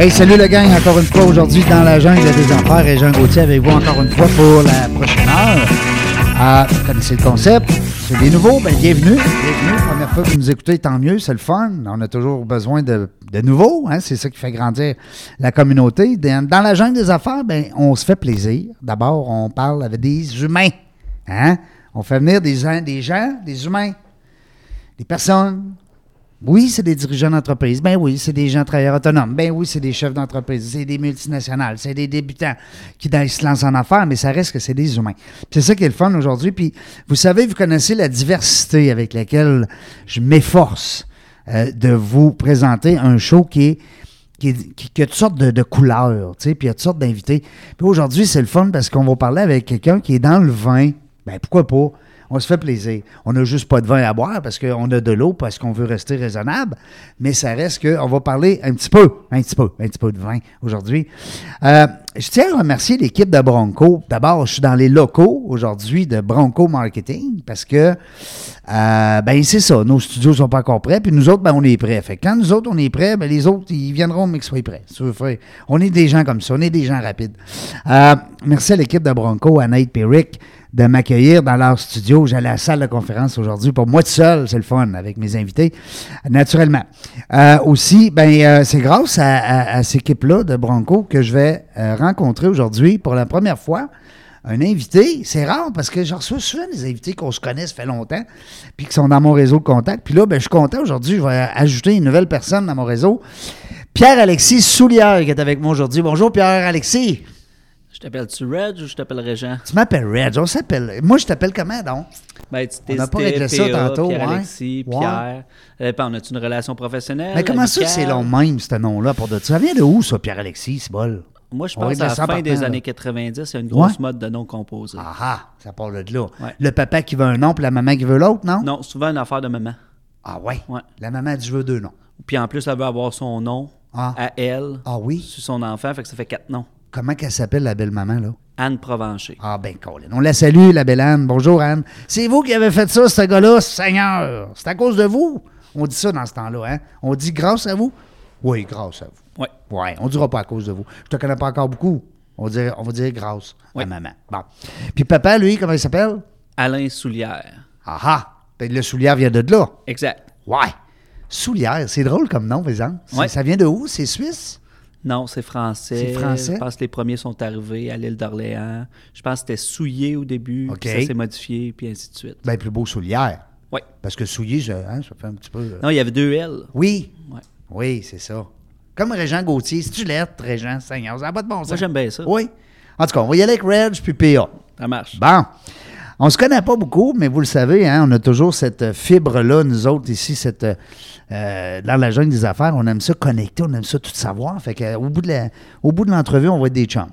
Hey, salut le gang, encore une fois aujourd'hui dans la jungle des affaires et Jean Gauthier avec vous encore une fois pour la prochaine heure. Ah, vous connaissez le concept. C'est des nouveaux, ben bienvenue. Bienvenue. Première fois que vous nous écoutez, tant mieux, c'est le fun. On a toujours besoin de, de nouveaux, hein? c'est ça qui fait grandir la communauté. Dans, la jungle des affaires, ben, on se fait plaisir. D'abord, on parle avec des humains. Hein? On fait venir des, des gens, des humains, des personnes oui, c'est des dirigeants d'entreprise. Ben oui, c'est des gens travailleurs autonomes. Ben oui, c'est des chefs d'entreprise. C'est des multinationales. C'est des débutants qui se lancent en affaires, mais ça reste que c'est des humains. C'est ça qui est le fun aujourd'hui. Vous savez, vous connaissez la diversité avec laquelle je m'efforce euh, de vous présenter un show qui est qui, a toutes sortes de, de couleurs, tu sais, puis il y a toutes sortes d'invités. Puis aujourd'hui, c'est le fun parce qu'on va parler avec quelqu'un qui est dans le vin. Ben pourquoi pas? On se fait plaisir. On n'a juste pas de vin à boire parce qu'on a de l'eau, parce qu'on veut rester raisonnable, mais ça reste qu'on va parler un petit peu, un petit peu, un petit peu de vin aujourd'hui. Euh, je tiens à remercier l'équipe de Bronco. D'abord, je suis dans les locaux aujourd'hui de Bronco Marketing parce que, euh, ben c'est ça, nos studios sont pas encore prêts, puis nous autres, ben on est prêts. Fait que quand nous autres, on est prêts, ben les autres, ils viendront, mais qu'ils soient prêts. On est des gens comme ça, on est des gens rapides. Euh, merci à l'équipe de Bronco, à Nate Rick, de m'accueillir dans leur studio. J'allais à la salle de conférence aujourd'hui pour moi tout seul, c'est le fun avec mes invités, naturellement. Euh, aussi, ben euh, c'est grâce à, cette équipe-là de Bronco que je vais euh, rencontrer aujourd'hui pour la première fois un invité. C'est rare parce que je reçois souvent des invités qu'on se connaît, ça fait longtemps, puis qui sont dans mon réseau de contact. Puis là, ben, je suis content aujourd'hui, je vais ajouter une nouvelle personne dans mon réseau. Pierre-Alexis Soulière qui est avec moi aujourd'hui. Bonjour Pierre-Alexis. Je t'appelle-tu Reg ou je t'appelle Régent? Tu m'appelles Reg, on s'appelle. Moi, je t'appelle comment donc? Ben, tu On n'a pas réglé ça tantôt, Pierre-Alexis, ouais. Pierre. Euh, puis on a-tu une relation professionnelle? Mais comment ça, c'est long même, ce nom-là, pour de ça? Vient de où, ça, Pierre-Alexis, c'est bol? Moi, je pense à la fin des là. années 90, il y a une grosse Ouais. mode de noms composés. Ah ah, ça part de là. Ouais. Le papa qui veut un nom, puis la maman qui veut l'autre, non? Non, souvent une affaire de maman. Ah ouais? Ouais. La maman dit je veux deux noms. Puis en plus, elle veut avoir son nom Ah. à elle, Ah oui? sur son enfant, fait que ça fait quatre noms. Comment qu'elle s'appelle, la belle-maman, là? Anne Provencher. Ah ben, Colin. On la salue, la belle Anne. Bonjour, Anne. C'est vous qui avez fait ça, ce gars-là, Seigneur. C'est à cause de vous. On dit ça dans ce temps-là, hein? On dit grâce à vous? Oui, grâce à vous. Ouais. Ouais, on dira pas à cause de vous. Je te connais pas encore beaucoup. On, dirait, on va dire grâce à Oui. maman. Bon. Puis papa, lui, comment il s'appelle? Alain Soulière. Ah ah! Le soulière vient de là. Exact. Ouais. Soulière, c'est drôle comme nom, par exemple. C'est- Ouais. Ça vient de où? C'est suisse? Non, c'est français. C'est français? Je pense que les premiers sont arrivés à l'île d'Orléans. Je pense que c'était souillé au début, puis ça s'est modifié, puis ainsi de suite. Ben, plus beau soulière. Oui. Parce que soulier, je- hein, ça fait un petit peu. euh, Non, il y avait deux L. Oui. Ouais. Oui, c'est ça. Comme Régent Gauthier. Si tu lettre, Régent, Seigneur, ça n'a pas de bon sens. Moi, j'aime bien ça. Oui. En tout cas, on va y aller avec Reg puis PA. Ça marche. Bon. On se connaît pas beaucoup, mais vous le savez, hein, on a toujours cette euh, fibre-là, nous autres, ici, cette, euh, dans la jungle des affaires. On aime ça connecter, on aime ça tout savoir. Fait que, euh, au bout de la- au bout de l'entrevue, on va être des chums.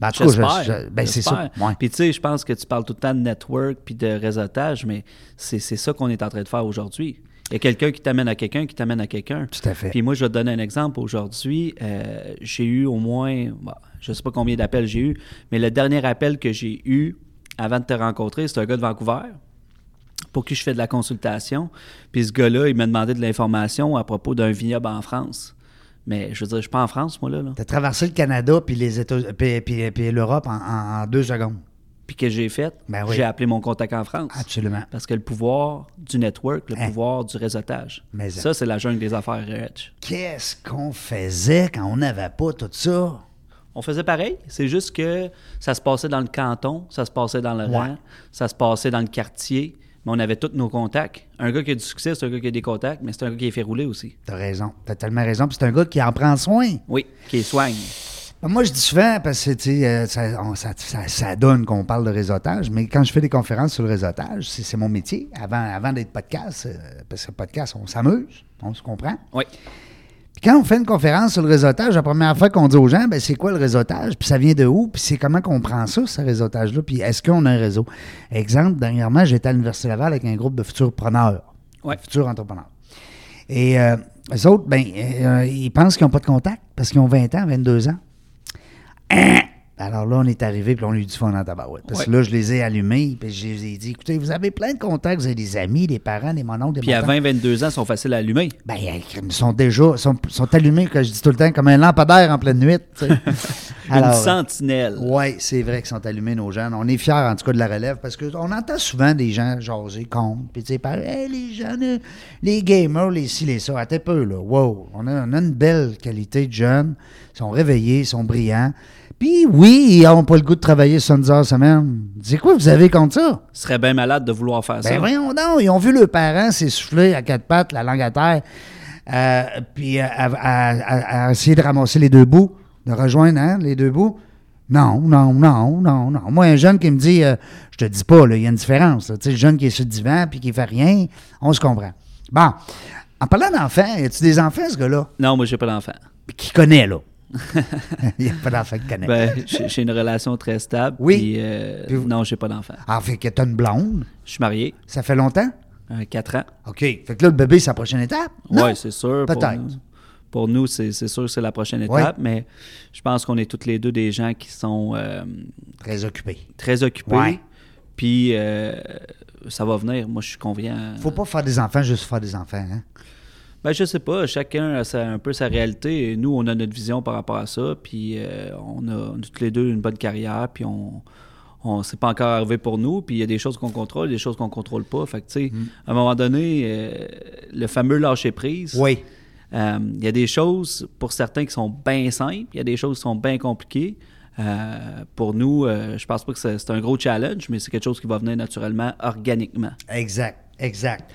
Ben, en tout cas, je- J'espère. je- ben, c'est ça. Ouais. Puis tu sais, je pense que tu parles tout le temps de network puis de réseautage, mais c'est c'est ça qu'on est en train de faire aujourd'hui. Il y a quelqu'un qui t'amène à quelqu'un, qui t'amène à quelqu'un. Tout à fait. Puis moi, je vais te donner un exemple. Aujourd'hui, euh, j'ai eu au moins, bon, je sais pas combien d'appels j'ai eu, mais le dernier appel que j'ai eu avant de te rencontrer, c'est un gars de Vancouver pour qui je fais de la consultation. Puis ce gars-là, il m'a demandé de l'information à propos d'un vignoble en France. Mais je veux dire, je suis pas en France, moi, là. là. Tu as traversé le Canada puis les États puis, puis- puis l'Europe en, en- en deux secondes. Puis que j'ai fait, Ben oui. j'ai appelé mon contact en France. Absolument. Parce que le pouvoir du network, le Hein. pouvoir du réseautage, Mais ça, c'est la jungle des affaires riches. Qu'est-ce qu'on faisait quand on n'avait pas tout ça? On faisait pareil, c'est juste que ça se passait dans le canton, ça se passait dans le Ouais. rang, ça se passait dans le quartier, mais on avait tous nos contacts. Un gars qui a du succès, c'est un gars qui a des contacts, mais c'est un gars qui est fait rouler aussi. T'as raison. T'as tellement raison. Puis c'est un gars qui en prend soin. Oui, qui est soigne. Ben, Moi, je dis souvent, parce que euh, ça, on- ça- ça- ça donne qu'on parle de réseautage, mais quand je fais des conférences sur le réseautage, c'est c'est mon métier. Avant, avant d'être podcast, euh, parce que podcast, on s'amuse, on se comprend. Oui. Puis quand on fait une conférence sur le réseautage, la première fois qu'on dit aux gens, ben, c'est quoi le réseautage, puis ça vient de où, puis c'est comment qu'on prend ça, ce réseautage-là, puis est-ce qu'on a un réseau? Exemple, dernièrement, j'étais à l'Université Laval avec un groupe de futurs preneurs, Ouais. futurs entrepreneurs. Et euh, eux autres, ben, euh, ils pensent qu'ils n'ont pas de contact parce qu'ils ont 20 ans, 22 ans. Hein? Alors là, on est arrivé, puis on a eu du fun en tabarouette. Parce que Ouais. là, je les ai allumés, puis je les ai dit, écoutez, vous avez plein de contacts, vous avez des amis, des parents, des mononcles, des Puis à montants. 20-22 ans, ils sont faciles à allumer. Ben, ils sont déjà sont, sont allumés, que je dis tout le temps, comme un lampadaire en pleine nuit. sais. Une Alors, sentinelle. oui, c'est vrai qu'ils sont allumés, nos jeunes. On est fiers, en tout cas, de la relève, parce qu'on entend souvent des gens jaser contre, puis tu sais, par Hey, les jeunes, les gamers, les ci, les ça, à peu, là. Wow, on a, on a une belle qualité de jeunes. Ils sont réveillés, ils sont brillants. Puis oui, ils n'ont pas le goût de travailler 70 heures semaine. C'est quoi vous avez contre ça? Ils seraient bien malades de vouloir faire Ben ça. voyons donc, ils ont vu leurs parents s'essouffler à quatre pattes, la langue à terre, euh, puis euh, à, à- à- à essayer de ramasser les deux bouts, de rejoindre hein, les deux bouts. Non, non, non, non, non. Moi, un jeune qui me dit, euh, je te dis pas, il y a une différence. Tu sais, le jeune qui est sur le divan puis qui fait rien, on se comprend. Bon, en parlant d'enfants, y a-tu des enfants, ce gars-là? Non, moi, j'ai pas d'enfant. Qui connaît, là? il n'y a pas d'enfant qui connaît. Ben, j'ai une relation très stable. Oui. puis, euh, Puis vous- Non, j'ai pas d'enfant. Ah, fait que t'as une blonde? Je suis marié, Ça fait longtemps? euh, 4 ans. OK. Fait que là, le bébé, c'est la prochaine étape? Oui, c'est sûr. Peut-être. Pour nous, c'est c'est sûr que c'est la prochaine Ouais. étape, mais je pense qu'on est tous les deux des gens qui sont euh, Très occupé. très occupés. Ouais. Puis euh, ça va venir. Moi, je suis confiant. Faut pas faire des enfants juste faire des enfants, hein? Ben, je sais pas. Chacun a sa- un peu sa réalité. Et nous, on a notre vision par rapport à ça. Puis euh, on, a, tous les deux une bonne carrière. Puis on. on c'est pas encore arrivé pour nous. Puis il y a des choses qu'on contrôle, des choses qu'on contrôle pas. Fait que, tu sais, à un moment donné, euh, le fameux lâcher prise. Oui. Euh, Il y a des choses pour certains qui sont bien simples, il y a des choses qui sont bien compliquées. Euh, pour nous, euh, je pense pas que c'est un gros challenge, mais c'est quelque chose qui va venir naturellement, organiquement. Exact, exact.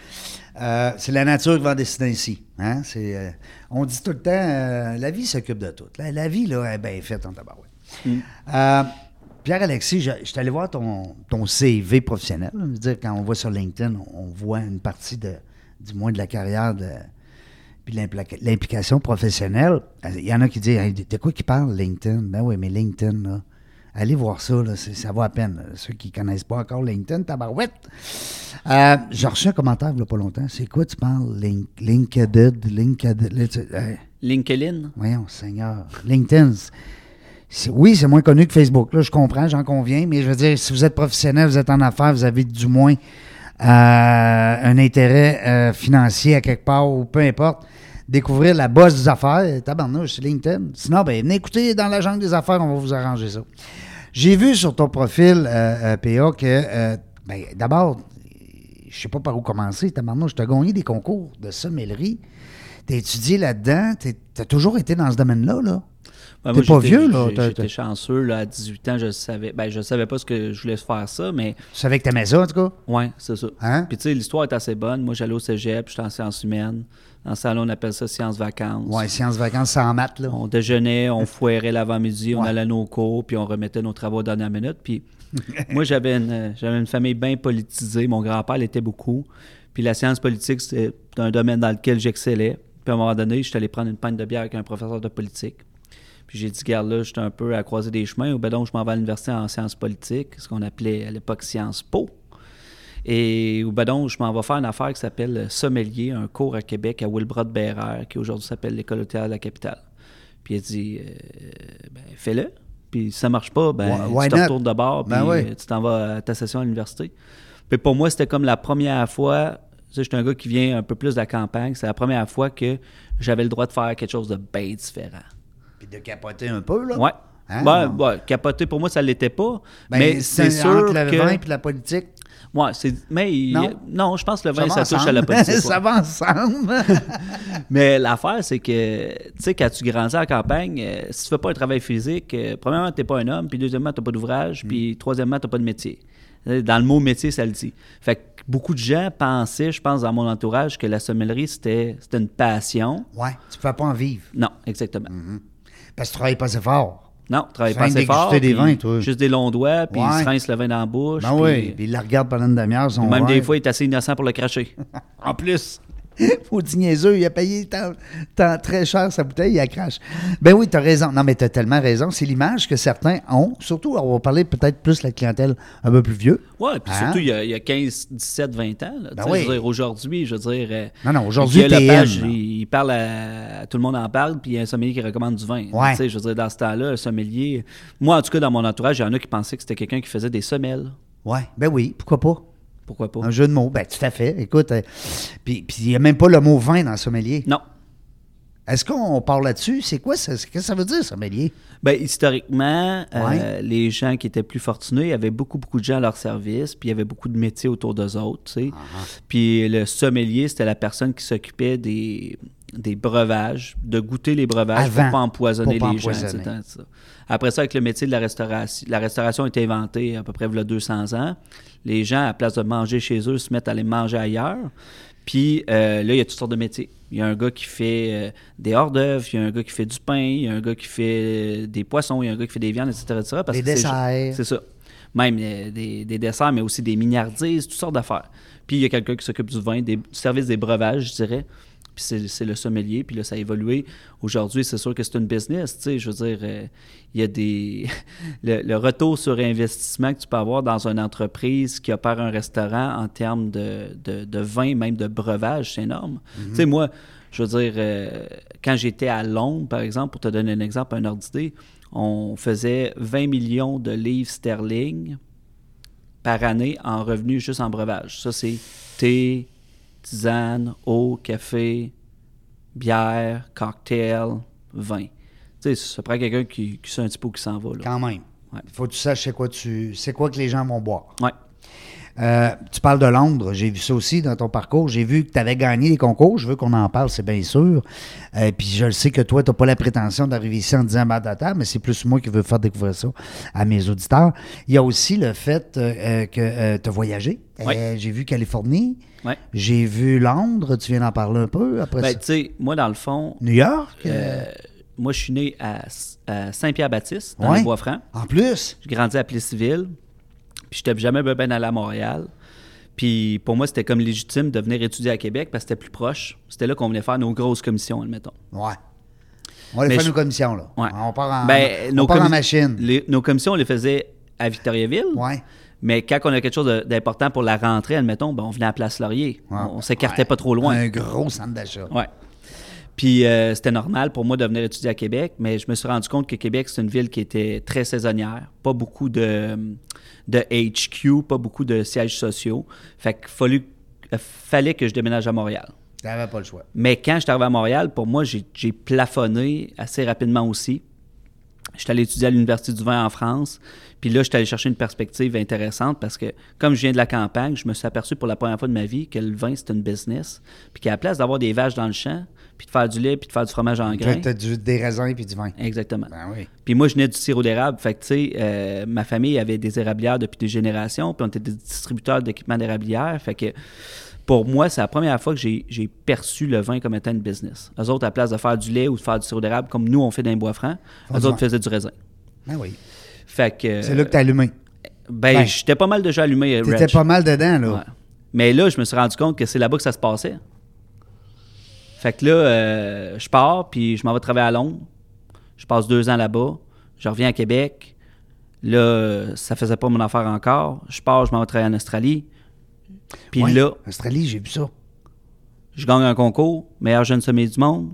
Euh, c'est la nature qui va décider ici. Hein? Euh, on dit tout le temps, euh, la vie s'occupe de tout. La, la vie, là, est bien faite en tabarouette. Euh, Pierre-Alexis, je, je suis allé voir ton, ton CV professionnel. Je veux dire, quand on voit sur LinkedIn, on, voit une partie de, du moins de la carrière de, puis l'implication professionnelle. Il y en a qui disent, Hey, de de quoi qui parle LinkedIn? Ben oui, mais LinkedIn, là, allez voir ça, là, ça vaut à peine. là. Ceux qui ne connaissent pas encore LinkedIn, tabarouette. Euh, J'ai reçu un commentaire il n'y a pas longtemps. C'est quoi tu parles? Link, LinkedIn, LinkedIn. euh, LinkedIn, voyons, Seigneur. LinkedIn. oui, c'est moins connu que Facebook. Là, je comprends, j'en conviens, mais je veux dire, si vous êtes professionnel, vous êtes en affaires, vous avez du moins euh, un intérêt euh, financier à quelque part ou peu importe, découvrir la bosse des affaires, tabarnouche, c'est LinkedIn. Sinon, ben, venez écouter dans la jungle des affaires, on va vous arranger ça. J'ai vu sur ton profil, euh, euh, PA, que, euh, ben, d'abord, je sais pas par où commencer, tabarnouche, tu as gagné des concours de sommellerie. Tu as étudié là-dedans, tu as toujours été dans ce domaine-là, là. Ouais, T'es pas vieux, là, J'étais chanceux, là, à 18 ans, je savais. Ben, je savais pas ce que je voulais faire ça, mais Tu savais que tu aimais ça, en tout cas? ouais, c'est ça. Hein? Puis, tu sais, l'histoire est assez bonne. Moi, j'allais au cégep, j'étais en sciences humaines. Dans ce salon, on appelle ça sciences vacances. Ouais, sciences vacances sans maths, là. On déjeunait, on foirait l'avant-midi, on Ouais. allait à nos cours, puis on remettait nos travaux à la dernière minute. Puis moi, j'avais une, euh, j'avais une famille bien politisée. Mon grand-père l'était beaucoup. Puis la science politique, c'était un domaine dans lequel j'excellais. Puis à un moment donné, j'étais allé prendre une pinte de bière avec un professeur de politique. Puis j'ai dit, garde là, j'étais un peu à croiser des chemins. Ou ben donc, je m'en vais à l'université en sciences politiques, ce qu'on appelait à l'époque Sciences Po. Et ou ben donc, je m'en vais faire une affaire qui s'appelle sommelier, un cours à Québec à Wilbrod Bérard, qui aujourd'hui s'appelle l'École théâtre de la capitale. Puis il a dit, euh, ben, fais-le. Puis si ça marche pas, ben, Why- tu te retournes de bord, puis Ben oui. euh, tu t'en vas à ta session à l'université. Puis pour moi, c'était comme la première fois. Tu sais, je suis un gars qui vient un peu plus de la campagne. C'est la première fois que j'avais le droit de faire quelque chose de bien différent. Puis de capoter un peu, là. Ouais. Hein? Capoter pour moi, ça l'était pas. Ben, mais c'est sûr entre le que. vin et la politique. Ouais, c'est. Mais il- Non? non, je pense que le vin, ça, touche ensemble. à la politique. ça va ensemble. Mais l'affaire, c'est que, tu sais, quand tu grandis la campagne, euh, si tu fais pas un travail physique, euh, premièrement, tu n'es pas un homme, puis deuxièmement, tu n'as pas d'ouvrage, Mm. puis troisièmement, tu n'as pas de métier. Euh, Dans le mot métier, ça le dit. Fait que beaucoup de gens pensaient, je pense, dans mon entourage, que la sommellerie, c'était une passion. Ouais, tu ne peux pas en vivre. Non, exactement. Parce que tu travailles pas assez fort. Non, travaille pas assez fort. des vins, toi. Juste des longs doigts, puis Ouais. il se rince le vin dans la bouche. Ben oui. Puis il la regarde pendant une demi-heure. Même des fois, il est assez innocent pour le cracher. En plus. Maudit niaiseux, il a payé tant, tant- très cher sa bouteille, il a crache. Ben oui, tu as raison. Non, mais tu as tellement raison. C'est l'image que certains ont. Surtout, on va parler peut-être plus de la clientèle un peu plus vieux. Ouais, puis Hein? surtout, il y, a, il y a 15, 17, 20 ans. Là, Ben Tu sais, oui. Je veux dire, aujourd'hui, je veux dire. euh, Non, non, aujourd'hui, il, il parle à, Tout le monde en parle, puis il y a un sommelier qui recommande du vin. Ouais. Tu sais, Je veux dire, dans ce temps-là, un sommelier. Moi, en tout cas, dans mon entourage, il y en a qui pensaient que c'était quelqu'un qui faisait des semelles. Ouais, ben oui, pourquoi pas? Pourquoi pas? Un jeu de mots. Ben, tout à fait. Écoute, euh, puis puis il n'y a même pas le mot vin dans sommelier. Non. Est-ce qu'on parle là-dessus? C'est quoi ça? Qu'est-ce que ça veut dire, sommelier? Ben, historiquement, euh, Ouais. les gens qui étaient plus fortunés, il y avait beaucoup, beaucoup de gens à leur service, puis il y avait beaucoup de métiers autour d'eux autres, tu sais. Ah, Puis le sommelier, c'était la personne qui s'occupait des, des breuvages, de goûter les breuvages Avant, pour pas empoisonner pour pas les gens, empoisonner. etc., etc. Après ça, avec le métier de la restauration, la restauration a été inventée à peu près il y a 200 ans. Les gens, à la place de manger chez eux, se mettent à aller manger ailleurs. Puis euh, là, il y a toutes sortes de métiers. Il y a un gars qui fait euh, des hors-d'œuvre, il y a un gars qui fait du pain, il y a un gars qui fait euh, des poissons, il y a un gars qui fait des viandes, etc. etc. parce Des que desserts. C'est ça. Même euh, des, des desserts, mais aussi des mignardises, toutes sortes d'affaires. Puis il y a quelqu'un qui s'occupe du vin, des, du service des breuvages, je dirais. Puis c'est, le sommelier. Puis là, ça a évolué. Aujourd'hui, c'est sûr que c'est une business. Tu sais, je veux dire, euh, il y a des. le, le retour sur investissement que tu peux avoir dans une entreprise qui opère un restaurant en termes de, de, de vin, même de breuvage, c'est énorme. Tu sais, moi, je veux dire, euh, quand j'étais à Londres, par exemple, pour te donner un exemple, un ordre d'idée, on faisait 20 millions de livres sterling par année en revenus juste en breuvage. Ça, c'est thé, tisane, eau, café, bière, cocktail, vin. Tu sais, ça prend quelqu'un qui, qui sait un petit peu où qui s'en va. Là. Quand même. Ouais. Il faut que tu saches c'est quoi, tu, c'est quoi que les gens vont boire. Ouais. Euh, tu parles de Londres, j'ai vu ça aussi dans ton parcours. J'ai vu que tu avais gagné les concours. Je veux qu'on en parle, c'est bien sûr. Euh, puis je le sais que toi, tu n'as pas la prétention d'arriver ici en disant Badata, mais c'est plus moi qui veux faire découvrir ça à mes auditeurs. Il y a aussi le fait euh, que tu as voyagé. J'ai vu Californie, Ouais. j'ai vu Londres, tu viens d'en parler un peu. Après Ben, ça. tu sais, moi, dans le fond, New York, moi, je suis né à, à Saint-Pierre-Baptiste, dans les Bois-Francs. en plus? J'ai grandi à Plessisville. Puis j'étais jamais bien ben allé à Montréal. Puis pour moi, c'était comme légitime de venir étudier à Québec parce que c'était plus proche. C'était là qu'on venait faire nos grosses commissions, admettons. Ouais. On faire je- nos commissions, là. Ouais. On part en, Ben, on nos part en machine. les- nos commissions, on les faisait à Victoriaville. Ouais. Mais quand on a quelque chose d'important pour la rentrée, admettons, ben, on venait à Place Laurier. Ouais. On, on s'écartait Ouais. pas trop loin. Un gros centre d'achat. Ouais. Puis euh, c'était normal pour moi de venir étudier à Québec, mais je me suis rendu compte que Québec, c'est une ville qui était très saisonnière. Pas beaucoup de, de HQ, pas beaucoup de sièges sociaux. Fait qu'il fallu- euh, fallait que je déménage à Montréal. Tu n'avais pas le choix. Mais quand je suis arrivé à Montréal, pour moi, j'ai j'ai plafonné assez rapidement aussi. J'étais allé étudier à l'Université du vin en France. Puis là, j'étais allé chercher une perspective intéressante parce que, comme je viens de la campagne, je me suis aperçu pour la première fois de ma vie que le vin, c'est une business. Puis qu'à la place d'avoir des vaches dans le champ, puis de faire du lait, puis de faire du fromage en grains. Tu as des raisins et du vin. Exactement. Ben oui. Puis moi, je venais du sirop d'érable. Fait que, tu sais, euh, ma famille avait des érablières depuis des générations, puis on était des distributeurs d'équipements d'érablières. Fait que, pour moi, c'est la première fois que j'ai perçu le vin comme étant une business. Eux autres, à la place de faire du lait ou de faire du sirop d'érable, comme nous, on fait les bois francs, Font eux du autres faisaient du raisin. Ben oui. Fait que... C'est là que tu as allumé. Ben, Ben, j'étais pas mal déjà allumé, Tu Reg. étais pas mal dedans, là. Ouais. Mais là, je me suis rendu compte que c'est là-bas que ça se passait. Fait que là, euh, je pars, puis je m'en vais travailler à Londres. Je passe deux ans là-bas. Je reviens à Québec. Là, ça faisait pas mon affaire encore. Je pars, je m'en vais travailler en Australie. Puis Ouais. là, Australie, j'ai vu ça. je gagne un concours, meilleur jeune sommet du monde.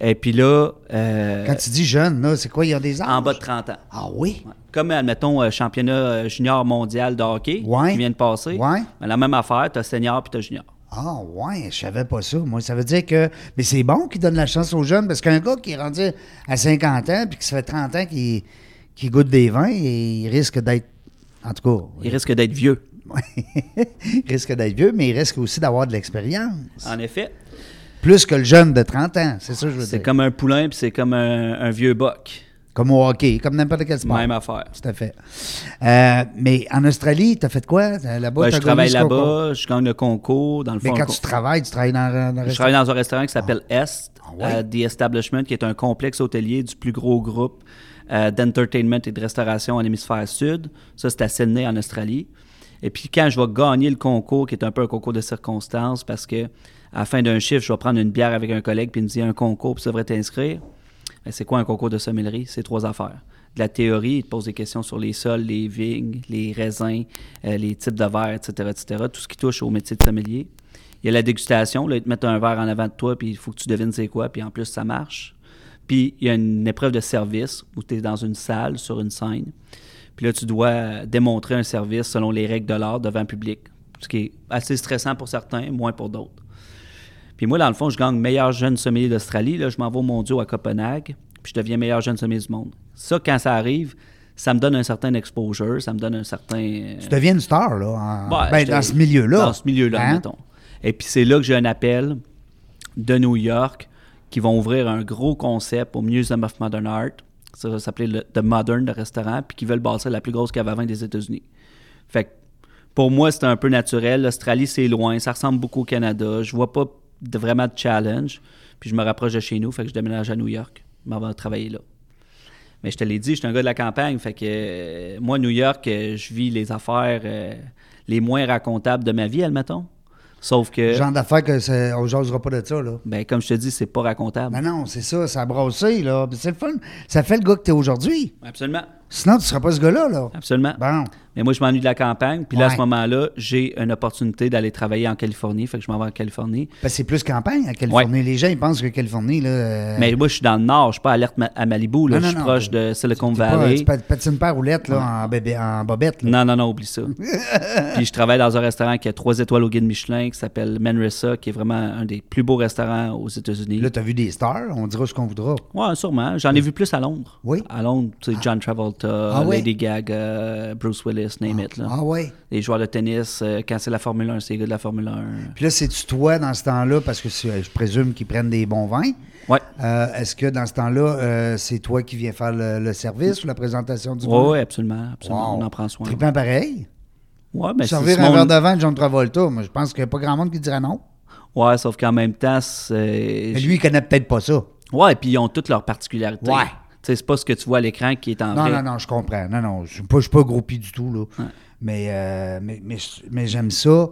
Et puis là, euh, Quand tu dis jeune, là, c'est quoi? Il y a des âges? en bas de 30 ans. Ah oui? Ouais. Comme, admettons, euh, championnat euh, junior mondial de hockey Ouais. qui vient de passer. Ouais. Mais la même affaire, t'as senior puis t'as junior. Ah ouais, je savais pas ça. Moi, ça veut dire que. Mais c'est bon qu'ils donnent la chance aux jeunes parce qu'un gars qui est rendu à 50 ans puis qui ça fait 30 ans qu'il qu'il goûte des vins, il risque d'être. En tout cas, Il risque d'être vieux. il risque d'être vieux, mais il risque aussi d'avoir de l'expérience. En effet, Plus que le jeune de 30 ans, c'est ça que je veux c'est dire. comme un poulain puis c'est comme un, un vieux boc. Comme au hockey, comme n'importe quel sport. Même affaire. Tout à fait. Euh, mais en Australie, tu as fait quoi? Là-bas, Ouais, t'as je travaille là-bas, je gagne le concours. Dans le Mais fond, quand tu travailles, tu travailles dans, dans un Je restaurant? travaille dans un restaurant qui s'appelle Est, Ah ouais? euh, The Establishment, qui est un complexe hôtelier du plus gros groupe euh, d'entertainment et de restauration en hémisphère sud. Ça, c'est à Sydney, en Australie. Et puis, quand je vais gagner le concours, qui est un peu un concours de circonstances, parce que à la fin d'un chiffre, je vais prendre une bière avec un collègue, puis il me dit un concours, puis ça devrait t'inscrire. C'est quoi un concours de sommellerie? C'est trois affaires. De la théorie, il te pose des questions sur les sols, les vignes, les raisins, euh, les types de verres, etc., etc., tout ce qui touche au métier de sommelier. Il y a la dégustation, là, ils te mettent un verre en avant de toi, puis il faut que tu devines c'est quoi, puis en plus, ça marche. Puis il y a une épreuve de service où tu es dans une salle, sur une scène. Puis là, tu dois démontrer un service selon les règles de l'art devant un public, ce qui est assez stressant pour certains, moins pour d'autres. Puis moi, dans le fond, je gagne meilleur jeune sommelier d'Australie. Là, je m'en vais au mondiaux à Copenhague, puis je deviens meilleur jeune sommelier du monde. Ça, quand ça arrive, ça me donne un certain exposure, ça me donne un certain... euh, Tu deviens une star, là, en- Ouais, ben, j'étais- dans ce milieu-là. Dans ce milieu-là, Hein? mettons. Et puis c'est là que j'ai un appel de New York qui vont ouvrir un gros concept au Museum of Modern Art. Ça va s'appeler le The Modern, le restaurant, puis qui veulent bâtir la plus grosse cave à vin des États-Unis. Fait que pour moi, c'était un peu naturel. L'Australie, c'est loin. Ça ressemble beaucoup au Canada. Je vois pas de, vraiment de challenge. Puis je me rapproche de chez nous. Fait que je déménage à New York. Je m'en vais travailler là. Mais je te l'ai dit, je suis un gars de la campagne. Fait que euh, moi, New York, euh, je vis les affaires euh, les moins racontables de ma vie, admettons. Sauf que, Genre d'affaires que c'est- on jasera pas de ça, là. ben, comme je te dis, c'est pas racontable. Ben non, c'est ça, ça a brassé, là. C'est le fun. Ça fait le gars que t'es aujourd'hui. Absolument. Sinon, tu serais pas ce gars-là, là. Absolument. Bon. Mais moi, je m'ennuie de la campagne. Puis là, à ce moment-là, j'ai une opportunité d'aller travailler en Californie. Fait que je m'en vais en Californie. Ben, c'est plus campagne à Californie. Les gens, ils pensent que Californie, là. euh, Mais moi, je suis dans le nord. Je suis pas alerte ma- à Malibu. Là. Non, non, je suis non, proche de Silicon Valley. tu pat- patines pas à roulette, là, en, bébé, en bobette, là. Non, non, non, oublie ça. Puis je travaille dans un restaurant qui a trois étoiles au guide Michelin, qui s'appelle Manresa, qui est vraiment un des plus beaux restaurants aux États-Unis. Là, t'as vu des stars, on dira ce qu'on voudra. Ouais, sûrement. J'en ai vu plus à Londres. Oui. À Londres, tu sais, John Travolta, Ah ouais? Lady Gaga, Bruce Willis, name it. Là. Ah ouais. Les joueurs de tennis, euh, quand c'est la Formule 1, c'est les gars de la Formule 1. Puis là, c'est-tu toi, dans ce temps-là, parce que je présume qu'ils prennent des bons vins? Ouais. Euh, Est-ce que dans ce temps-là, euh, c'est toi qui viens faire le, le service ou la présentation du vin? ouais, absolument. absolument. Wow. On en prend soin. Trippant pareil? Ouais, c'est Servir un verre de vin de John Travolta, moi, je pense qu'il n'y a pas grand monde qui dirait non. Ouais, sauf qu'en même temps, c'est. Mais lui, il connaît peut-être pas ça. Ouais, puis ils ont toutes leurs particularités. Ouais. Tu sais, c'est pas ce que tu vois à l'écran qui est en Non, vrai. non, non, je comprends. Non, non, je suis pas, pas groupie du tout, là. Mais, euh, mais, mais, mais j'aime ça.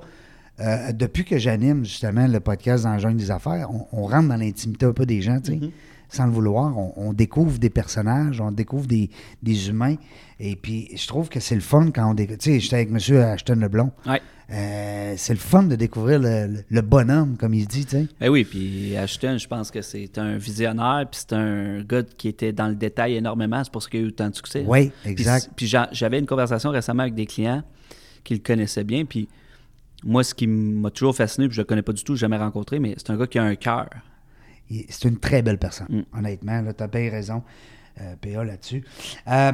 Euh, depuis que j'anime justement le podcast dans le jungle des affaires, on, on rentre dans l'intimité un peu des gens, tu sais. Mm-hmm. Sans le vouloir, on, on découvre des personnages, on découvre des, des humains. Et puis, je trouve que c'est le fun quand on découvre. Tu sais, j'étais avec M. Ashton Leblond. Ouais. Euh, c'est le fun de découvrir le, le- bonhomme, comme il dit, tu sais. Ben oui, puis Ashton, je pense que c'est un visionnaire, puis c'est un gars qui était dans le détail énormément. C'est pour ça qu'il a eu autant de succès. Oui, exact. Puis, j'a- j'avais une conversation récemment avec des clients qui le connaissaient bien. Puis moi, ce qui m'a toujours fasciné, puis je le connais pas du tout, jamais rencontré, mais c'est un gars qui a un cœur. C'est une très belle personne, Mm. honnêtement. Tu as bien raison, euh, PA, là-dessus. Euh,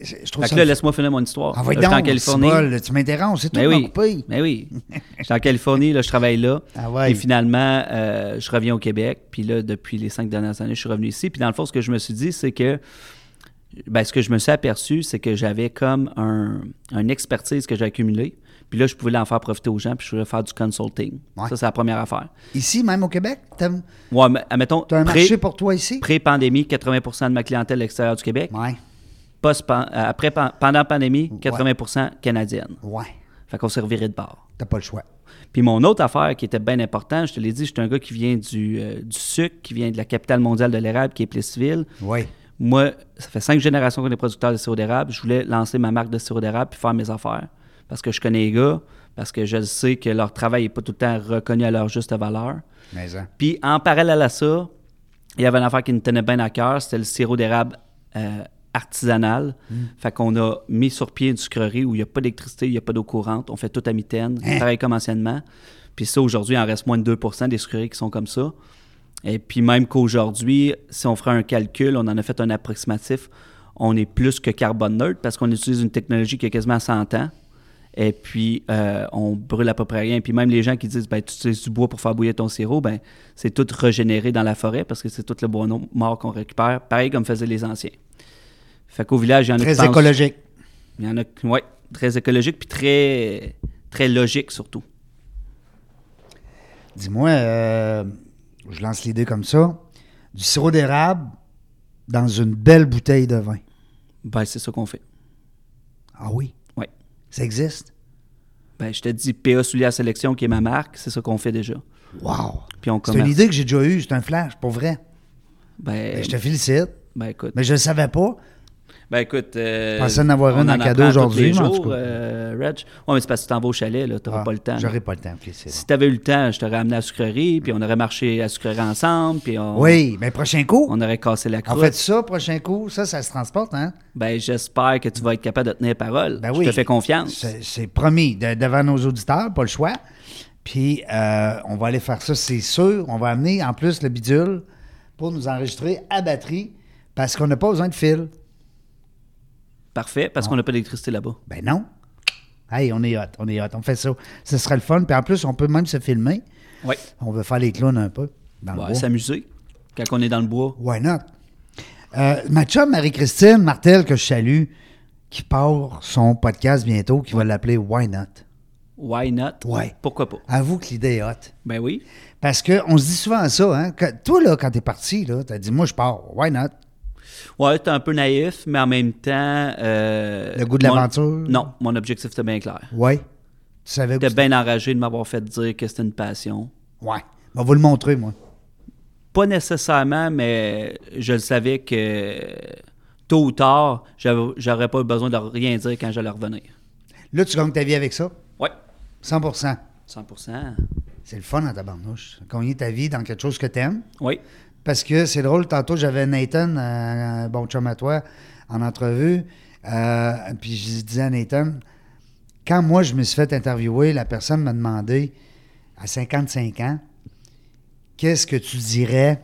je je trouve Fait ça que là, laisse-moi finir mon histoire. Ah, va Là, en Californie. bol, tu m'interromps, c'est tout Mais m'a oui, coupé. mais oui. J'étais en Californie, là, je travaille là. Ah ouais. Et finalement, euh, je reviens au Québec. Puis là, depuis les cinq dernières années, je suis revenu ici. Puis dans le fond, ce que je me suis dit, c'est que ben, ce que je me suis aperçu, c'est que j'avais comme un, une expertise que j'ai accumulée. Puis là, je pouvais l'en faire profiter aux gens, puis je pouvais faire du consulting. Ouais. Ça, c'est la première affaire. Ici, même au Québec, tu Ouais, mais admettons, as un pré- marché pour toi ici? pré-pandémie, 80% de ma clientèle à l'extérieur du Québec. Ouais, Post euh, après, pendant pandémie, 80% canadienne. ouais. Fait qu'on s'est reviré de bord. T'as pas le choix. Puis mon autre affaire qui était bien importante, je te l'ai dit, je suis un gars qui vient du, euh, du sucre, qui vient de la capitale mondiale de l'érable, qui est Plessisville. Oui. Moi, ça fait cinq générations qu'on est producteur de sirop d'érable. Je voulais lancer ma marque de sirop d'érable puis faire mes affaires. Parce que je connais les gars, parce que je sais que leur travail n'est pas tout le temps reconnu à leur juste valeur. Mais hein. Puis en parallèle à ça, il y avait une affaire qui nous tenait bien à cœur, c'était le sirop d'érable euh, artisanal. Fait qu'on a mis sur pied une sucrerie où il n'y a pas d'électricité, il n'y a pas d'eau courante. On fait tout à mitaine, on travaille comme anciennement. Puis ça, aujourd'hui, il en reste moins de 2% des sucreries qui sont comme ça. Et puis même qu'aujourd'hui, si on ferait un calcul, on en a fait un approximatif, on est plus que carbone neutre parce qu'on utilise une technologie qui a quasiment 100 ans Et puis, euh, on brûle à peu près rien. Puis même les gens qui disent, ben, tu utilises du bois pour faire bouillir ton sirop, ben, c'est tout régénéré dans la forêt parce que c'est tout le bois mort qu'on récupère, pareil comme faisaient les anciens. Fait qu'au village, il y en a Très écologique. Il y en a, ouais, très écologique puis très, très logique surtout. Dis-moi, euh, je lance l'idée comme ça. Du sirop d'érable dans une belle bouteille de vin. Ben, c'est ça qu'on fait. Ah oui? Ça existe? Ben, je te dis PA Soulier à sélection qui est ma marque, c'est ça qu'on fait déjà. Wow! Puis on C'est une idée que j'ai déjà eue, c'est un flash, pour vrai. Ben, Ben, je te félicite. ben, écoute. Mais je ne le savais pas. Ben écoute, euh, Je pensais en avoir une en cadeau apprend tous aujourd'hui, les en jours, cas. euh, Reg. Ouais, mais c'est parce que tu t'en vas au chalet, là, t'auras Ah, pas le temps. J'aurais pas le temps. ok, c'est Si bon. t'avais eu le temps, je t'aurais amené à la sucrerie, puis on aurait marché à la sucrerie ensemble, puis on, Oui, mais prochain coup, on aurait cassé la en croûte. fait ça, prochain coup, ça, ça se transporte, hein? Ben, j'espère que tu vas être capable de tenir parole. Ben je oui. te fais confiance. C'est c'est promis, de- devant nos auditeurs, pas le choix. Puis, euh, on va aller faire ça, c'est sûr. On va amener en plus le bidule pour nous enregistrer à batterie parce qu'on n'a pas besoin de fil. Parfait, parce qu'on n'a pas d'électricité là-bas. Ben non. Hey, on est hot, on est hot. On fait ça. Ce serait le fun. Puis en plus, on peut même se filmer. Oui. On veut faire les clowns un peu dans Ouais, s'amuser quand on est dans le bois. Why not? Euh, ma chum Marie-Christine Martel, que je salue, qui part son podcast bientôt, qui va l'appeler Why Not? Why not? Ouais. Pourquoi pas? Avoue que l'idée est hot. Ben oui. Parce qu'on se dit souvent ça, hein? que- toi, là, quand t'es parti, là, t'as dit, moi, je pars. Why not? Ouais, t'es un peu naïf, mais en même temps. euh, Le goût de l'aventure? Non, mon objectif était bien clair. Ouais. Tu savais J'étais bien enragé de m'avoir fait dire que c'était une passion. Ouais. On va vous le montrer, moi. Pas nécessairement, mais je le savais que tôt ou tard, j'aurais pas eu besoin de rien dire quand j'allais revenir. Là, tu gagnes ta vie avec ça? Ouais, 100% 100% C'est le fun dans ta barnouche. Gagner ta vie dans quelque chose que t'aimes? Oui. Parce que c'est drôle, tantôt j'avais Nathan, euh, bon chum à toi, en entrevue. euh, puis je disais à Nathan, quand moi je me suis fait interviewer, la personne m'a demandé à 55 ans, qu'est-ce que tu dirais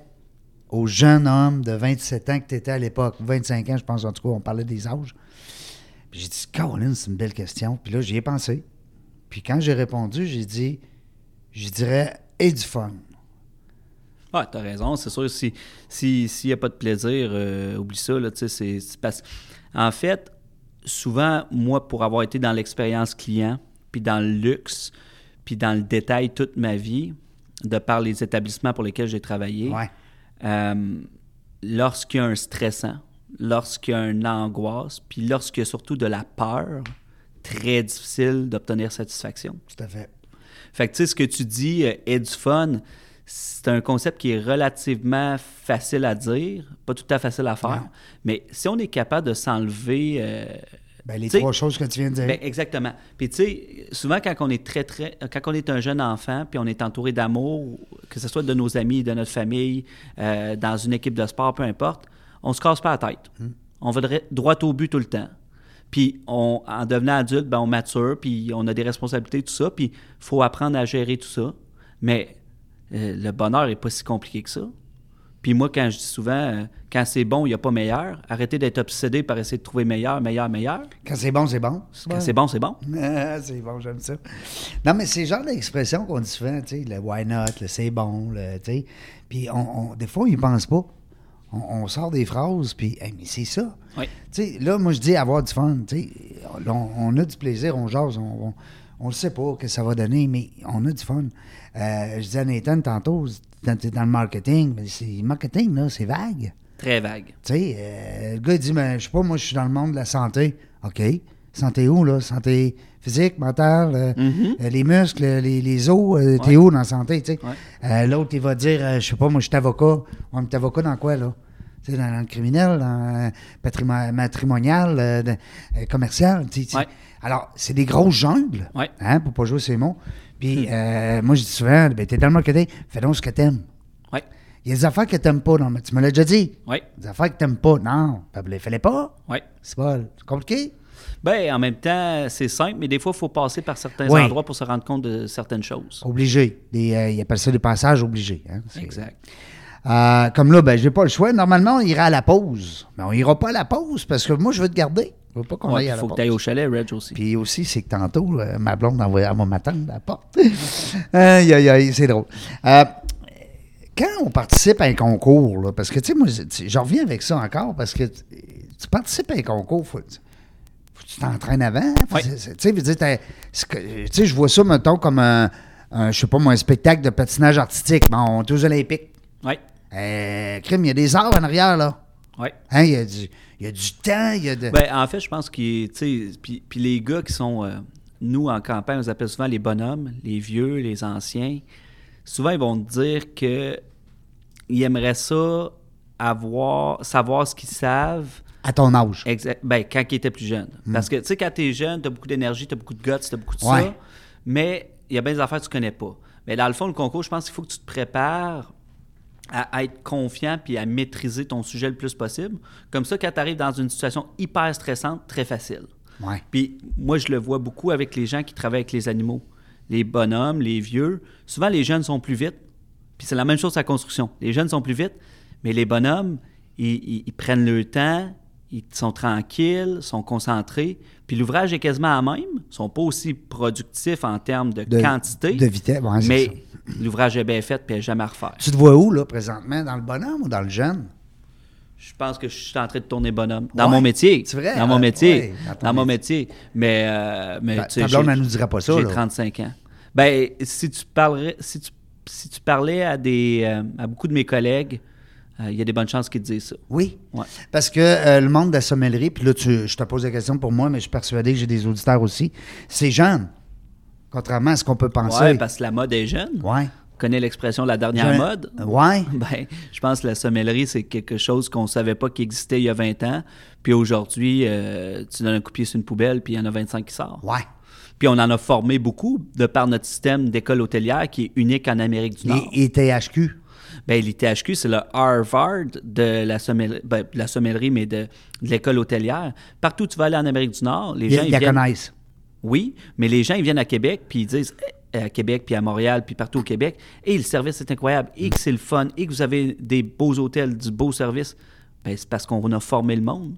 au jeune homme de 27 ans que tu étais à l'époque, 25 ans, je pense en tout cas, on parlait des âges. Puis j'ai dit, Caroline, c'est une belle question. Puis là, j'y ai pensé. Puis quand j'ai répondu, j'ai dit, je dirais, et du fun. Ah, t'as raison, c'est sûr. Si s'il n'y a pas de plaisir, euh, oublie ça. Là, tu sais, c'est, parce... En fait, souvent, moi, pour avoir été dans l'expérience client, puis dans le luxe, puis dans le détail toute ma vie, de par les établissements pour lesquels j'ai travaillé, Ouais. euh, lorsqu'il y a un stressant, lorsqu'il y a une angoisse, puis lorsqu'il y a surtout de la peur, très difficile d'obtenir satisfaction. Tout à fait. Fait que tu sais, ce que tu dis euh, est du fun, c'est un concept qui est relativement facile à dire, pas tout à fait facile à faire, Non. mais si on est capable de s'enlever... euh, Ben, les trois choses que tu viens de dire. ben, exactement. Puis tu sais, souvent quand on est très très quand on est un jeune enfant puis on est entouré d'amour, que ce soit de nos amis, de notre famille, euh, dans une équipe de sport, peu importe, on se casse pas la tête. On va droit au but tout le temps. Puis on, en devenant adulte, ben, on mature, puis on a des responsabilités, tout ça, puis il faut apprendre à gérer tout ça. Mais euh, le bonheur est pas si compliqué que ça. Puis moi, quand je dis souvent, euh, quand c'est bon, il n'y a pas meilleur, arrêtez d'être obsédé par essayer de trouver meilleur, meilleur, meilleur. Quand c'est bon, c'est bon. Quand c'est bon, c'est bon. Ah, c'est bon, j'aime ça. Non, mais c'est le genre d'expression qu'on dit souvent, tu sais, le why not, le c'est bon, le, tu sais. Puis on, on- des fois, on y pense pas. On, on sort des phrases, puis, hey, mais c'est ça. Oui. Tu sais, là, moi, je dis avoir du fun, tu sais. On, on a du plaisir, on jase, on, on, on le sait pas que ça va donner, mais on a du fun. Euh, je disais à Nathan tantôt, dans, dans le marketing, mais c'est marketing, là, c'est vague. Très vague. Tu sais, euh, le gars, dit, mais je sais pas, moi, je suis dans le monde de la santé. OK. Santé où, là? Santé physique, mentale, euh, Mhm. les muscles, les, les os, t'es où dans la santé, tu sais? Ouais. L'autre, il va dire, je sais pas, moi, je suis avocat. Mais t'es avocat dans quoi, là? Tu sais, dans, dans le criminel, dans matrimonial, commercial, tu sais, tu sais. Ouais. Alors, c'est des grosses jungles, Ouais. hein, pour pas jouer ces mots. Puis, euh, moi, je dis souvent, ben, t'es dans le marketing, fais donc ce que t'aimes. Oui. Il y a des affaires que t'aimes pas, non, mais tu me l'as déjà dit. Oui. Des affaires que t'aimes pas. Non, ne fais-les pas. Oui. C'est pas compliqué. Ben, en même temps, c'est simple, mais des fois, il faut passer par certains Oui. endroits pour se rendre compte de certaines choses. Obligé. Des, euh, ils appellent ça des passages obligés. hein. Exact. Euh, comme là, ben, j'ai pas le choix. Normalement, on ira à la pause. Mais on ira pas à la pause parce que moi, je veux te garder. Veux pas qu'on Ouais, aille il à la faut pause. que tu ailles au chalet, Reg aussi. Puis aussi, c'est que tantôt, euh, ma blonde envoie à m'attendre à la porte. aïe, aïe, aïe, c'est drôle. Euh, quand on participe à un concours, là, parce que, tu sais, moi, j'en reviens avec ça encore, parce que tu participes à un concours, faut, tu t'entraînes avant. Oui. Tu sais, je vois ça, mettons, comme un, un, je sais pas moi, un spectacle de patinage artistique. Bon, aux Olympiques. Oui, Euh, crime, il y a des arts en arrière, là. oui. Hein, il y a du, il y a du temps, il y a de... Ben, en fait, je pense que, tu sais, puis puis les gars qui sont, euh, nous, en campagne, on les appelle souvent les bonhommes, les vieux, les anciens. Souvent, ils vont te dire que ils aimeraient ça, avoir, savoir ce qu'ils savent, à ton âge. Exact. Ben, quand il était plus jeune. Parce que, tu sais, quand t'es jeune, t'as beaucoup d'énergie, t'as beaucoup de guts, t'as beaucoup de Ouais. ça. Mais il y a bien des affaires que tu connais pas. Mais dans le fond, le concours, je pense qu'il faut que tu te prépares à, être confiant puis à maîtriser ton sujet le plus possible. Comme ça, quand tu arrives dans une situation hyper stressante, très facile. Ouais. Puis moi, je le vois beaucoup avec les gens qui travaillent avec les animaux. Les bonhommes, les vieux. Souvent, les jeunes sont plus vite. Puis c'est la même chose à la construction. Les jeunes sont plus vite, mais les bonhommes, ils, ils- ils prennent le temps, ils sont tranquilles, sont concentrés. Puis l'ouvrage est quasiment à même. Ils sont pas aussi productifs en termes de, De- quantité. de vitesse, ouais, mais. L'ouvrage est bien fait, puis elle jamais à refaire. Tu te vois où, là, présentement? Dans le bonhomme ou dans le jeune? Je pense que je suis en train de tourner bonhomme. Dans Ouais, mon métier. c'est vrai, Dans mon métier. ouais, dans mon métier. Mais, euh, mais Ta- tu sais, blonde, elle nous dira pas ça, J'ai là. 35 ans. Ben, si tu parlerais, si tu, si tu parlais à des, euh, à beaucoup de mes collègues, euh, il y a des bonnes chances qu'ils te disent ça. Oui. Ouais. Parce que euh, le monde de la sommellerie, puis là, tu- je te pose la question pour moi, mais je suis persuadé que j'ai des auditeurs aussi, c'est jeune. Contrairement à ce qu'on peut penser. Ouais, parce que la mode est jeune. On connaît l'expression la dernière Je- mode. Ouais. Ben, je pense que la sommellerie, c'est quelque chose qu'on ne savait pas qui existait il y a 20 ans. Puis aujourd'hui, euh, tu donnes un coup de pied sur une poubelle, puis il y en a 25 qui sortent. Ouais. Puis on en a formé beaucoup de par notre système d'école hôtelière qui est unique en Amérique du Nord. Et, et THQ. Ben, l'ITHQ, c'est le Harvard de la sommellerie, ben, de la sommellerie mais de, de l'école hôtelière. Partout où tu vas aller en Amérique du Nord, les gens ils ils la viennent. connaissent. Oui, mais les gens ils viennent à Québec puis ils disent eh, à Québec puis à Montréal puis partout au Québec, et le service est incroyable, et que c'est le fun, et que vous avez des beaux hôtels, du beau service. Ben, c'est parce qu'on a formé le monde.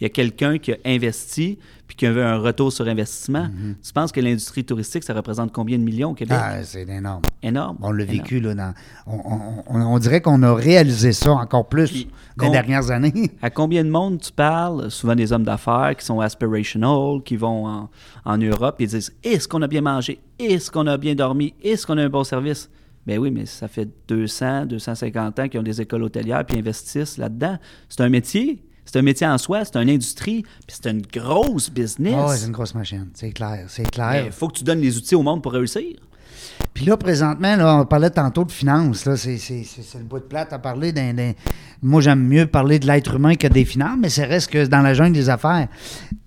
Il y a quelqu'un qui a investi puis qui a eu un retour sur investissement. Tu penses que l'industrie touristique, ça représente combien de millions au Québec? Ah, c'est énorme. Énorme. On l'a vécu, là. Dans, on, on- on- on dirait qu'on a réalisé ça encore plus Puis, dans les dernières années. À combien de monde tu parles? Souvent des hommes d'affaires qui sont aspirational, qui vont en, en Europe et ils disent Est-ce qu'on a bien mangé? Est-ce qu'on a bien dormi? Est-ce qu'on a un bon service? Ben oui, mais ça fait 200, 250 ans qu'ils ont des écoles hôtelières puis investissent là-dedans. C'est un métier. C'est un métier en soi, c'est une industrie, puis c'est une grosse business. Ah c'est une grosse machine. C'est clair, c'est clair. Il faut que tu donnes les outils au monde pour réussir. Puis là, présentement, là, on parlait tantôt de finances. C'est, le bout de plate à parler d'un. Moi, j'aime mieux parler de l'être humain que des finances, mais ça reste que dans la jungle des affaires.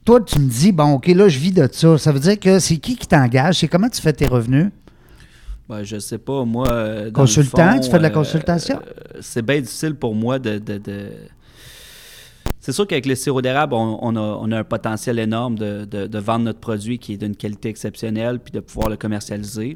Toi, tu me dis, bon, OK, là, je vis de ça. Ça veut dire que c'est qui qui t'engage? C'est comment tu fais tes revenus? Ben, je sais pas, moi. euh, le Consultant, fond, tu fais de la consultation? euh, c'est bien difficile pour moi de. de- de- C'est sûr qu'avec le sirop d'érable, on, on a, on a un potentiel énorme de, de- de vendre notre produit qui est d'une qualité exceptionnelle puis de pouvoir le commercialiser.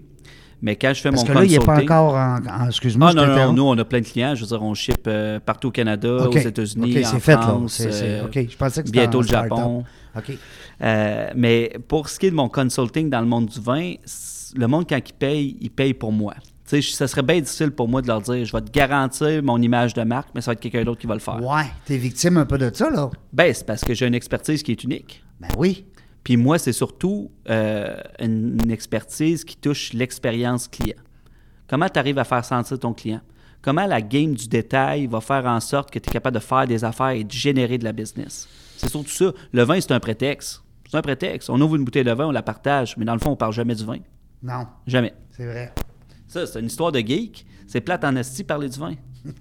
Mais quand je fais Parce mon que là, il n'est pas encore en. en- excuse-moi, Ah non, non, non, nous, on a plein de clients. Je veux dire, on ship euh, partout au Canada, aux États-Unis, OK, en c'est fait, là. France, C'est- c'est- euh, OK, je pensais que c'était bientôt le. Japon. OK. Euh, mais pour ce qui est de mon consulting dans le monde du vin, c- le monde, quand il paye, il paye pour moi. Sais, ça serait bien difficile pour moi de leur dire je vais te garantir mon image de marque, mais ça va être quelqu'un d'autre qui va le faire. Ouais, t'es victime un peu de ça, là. Ben, c'est parce que j'ai une expertise qui est unique. Ben oui. Puis moi, c'est surtout euh, une, une expertise qui touche l'expérience client. Comment tu arrives à faire sentir ton client? Comment la game du détail va faire en sorte que tu es capable de faire des affaires et de générer de la business? C'est surtout ça. Le vin, c'est un prétexte. C'est un prétexte. On ouvre une bouteille de vin, on la partage, mais dans le fond, on parle jamais du vin. Non, Jamais. c'est vrai. Ça, c'est une histoire de geek. C'est plate en esti parler du vin.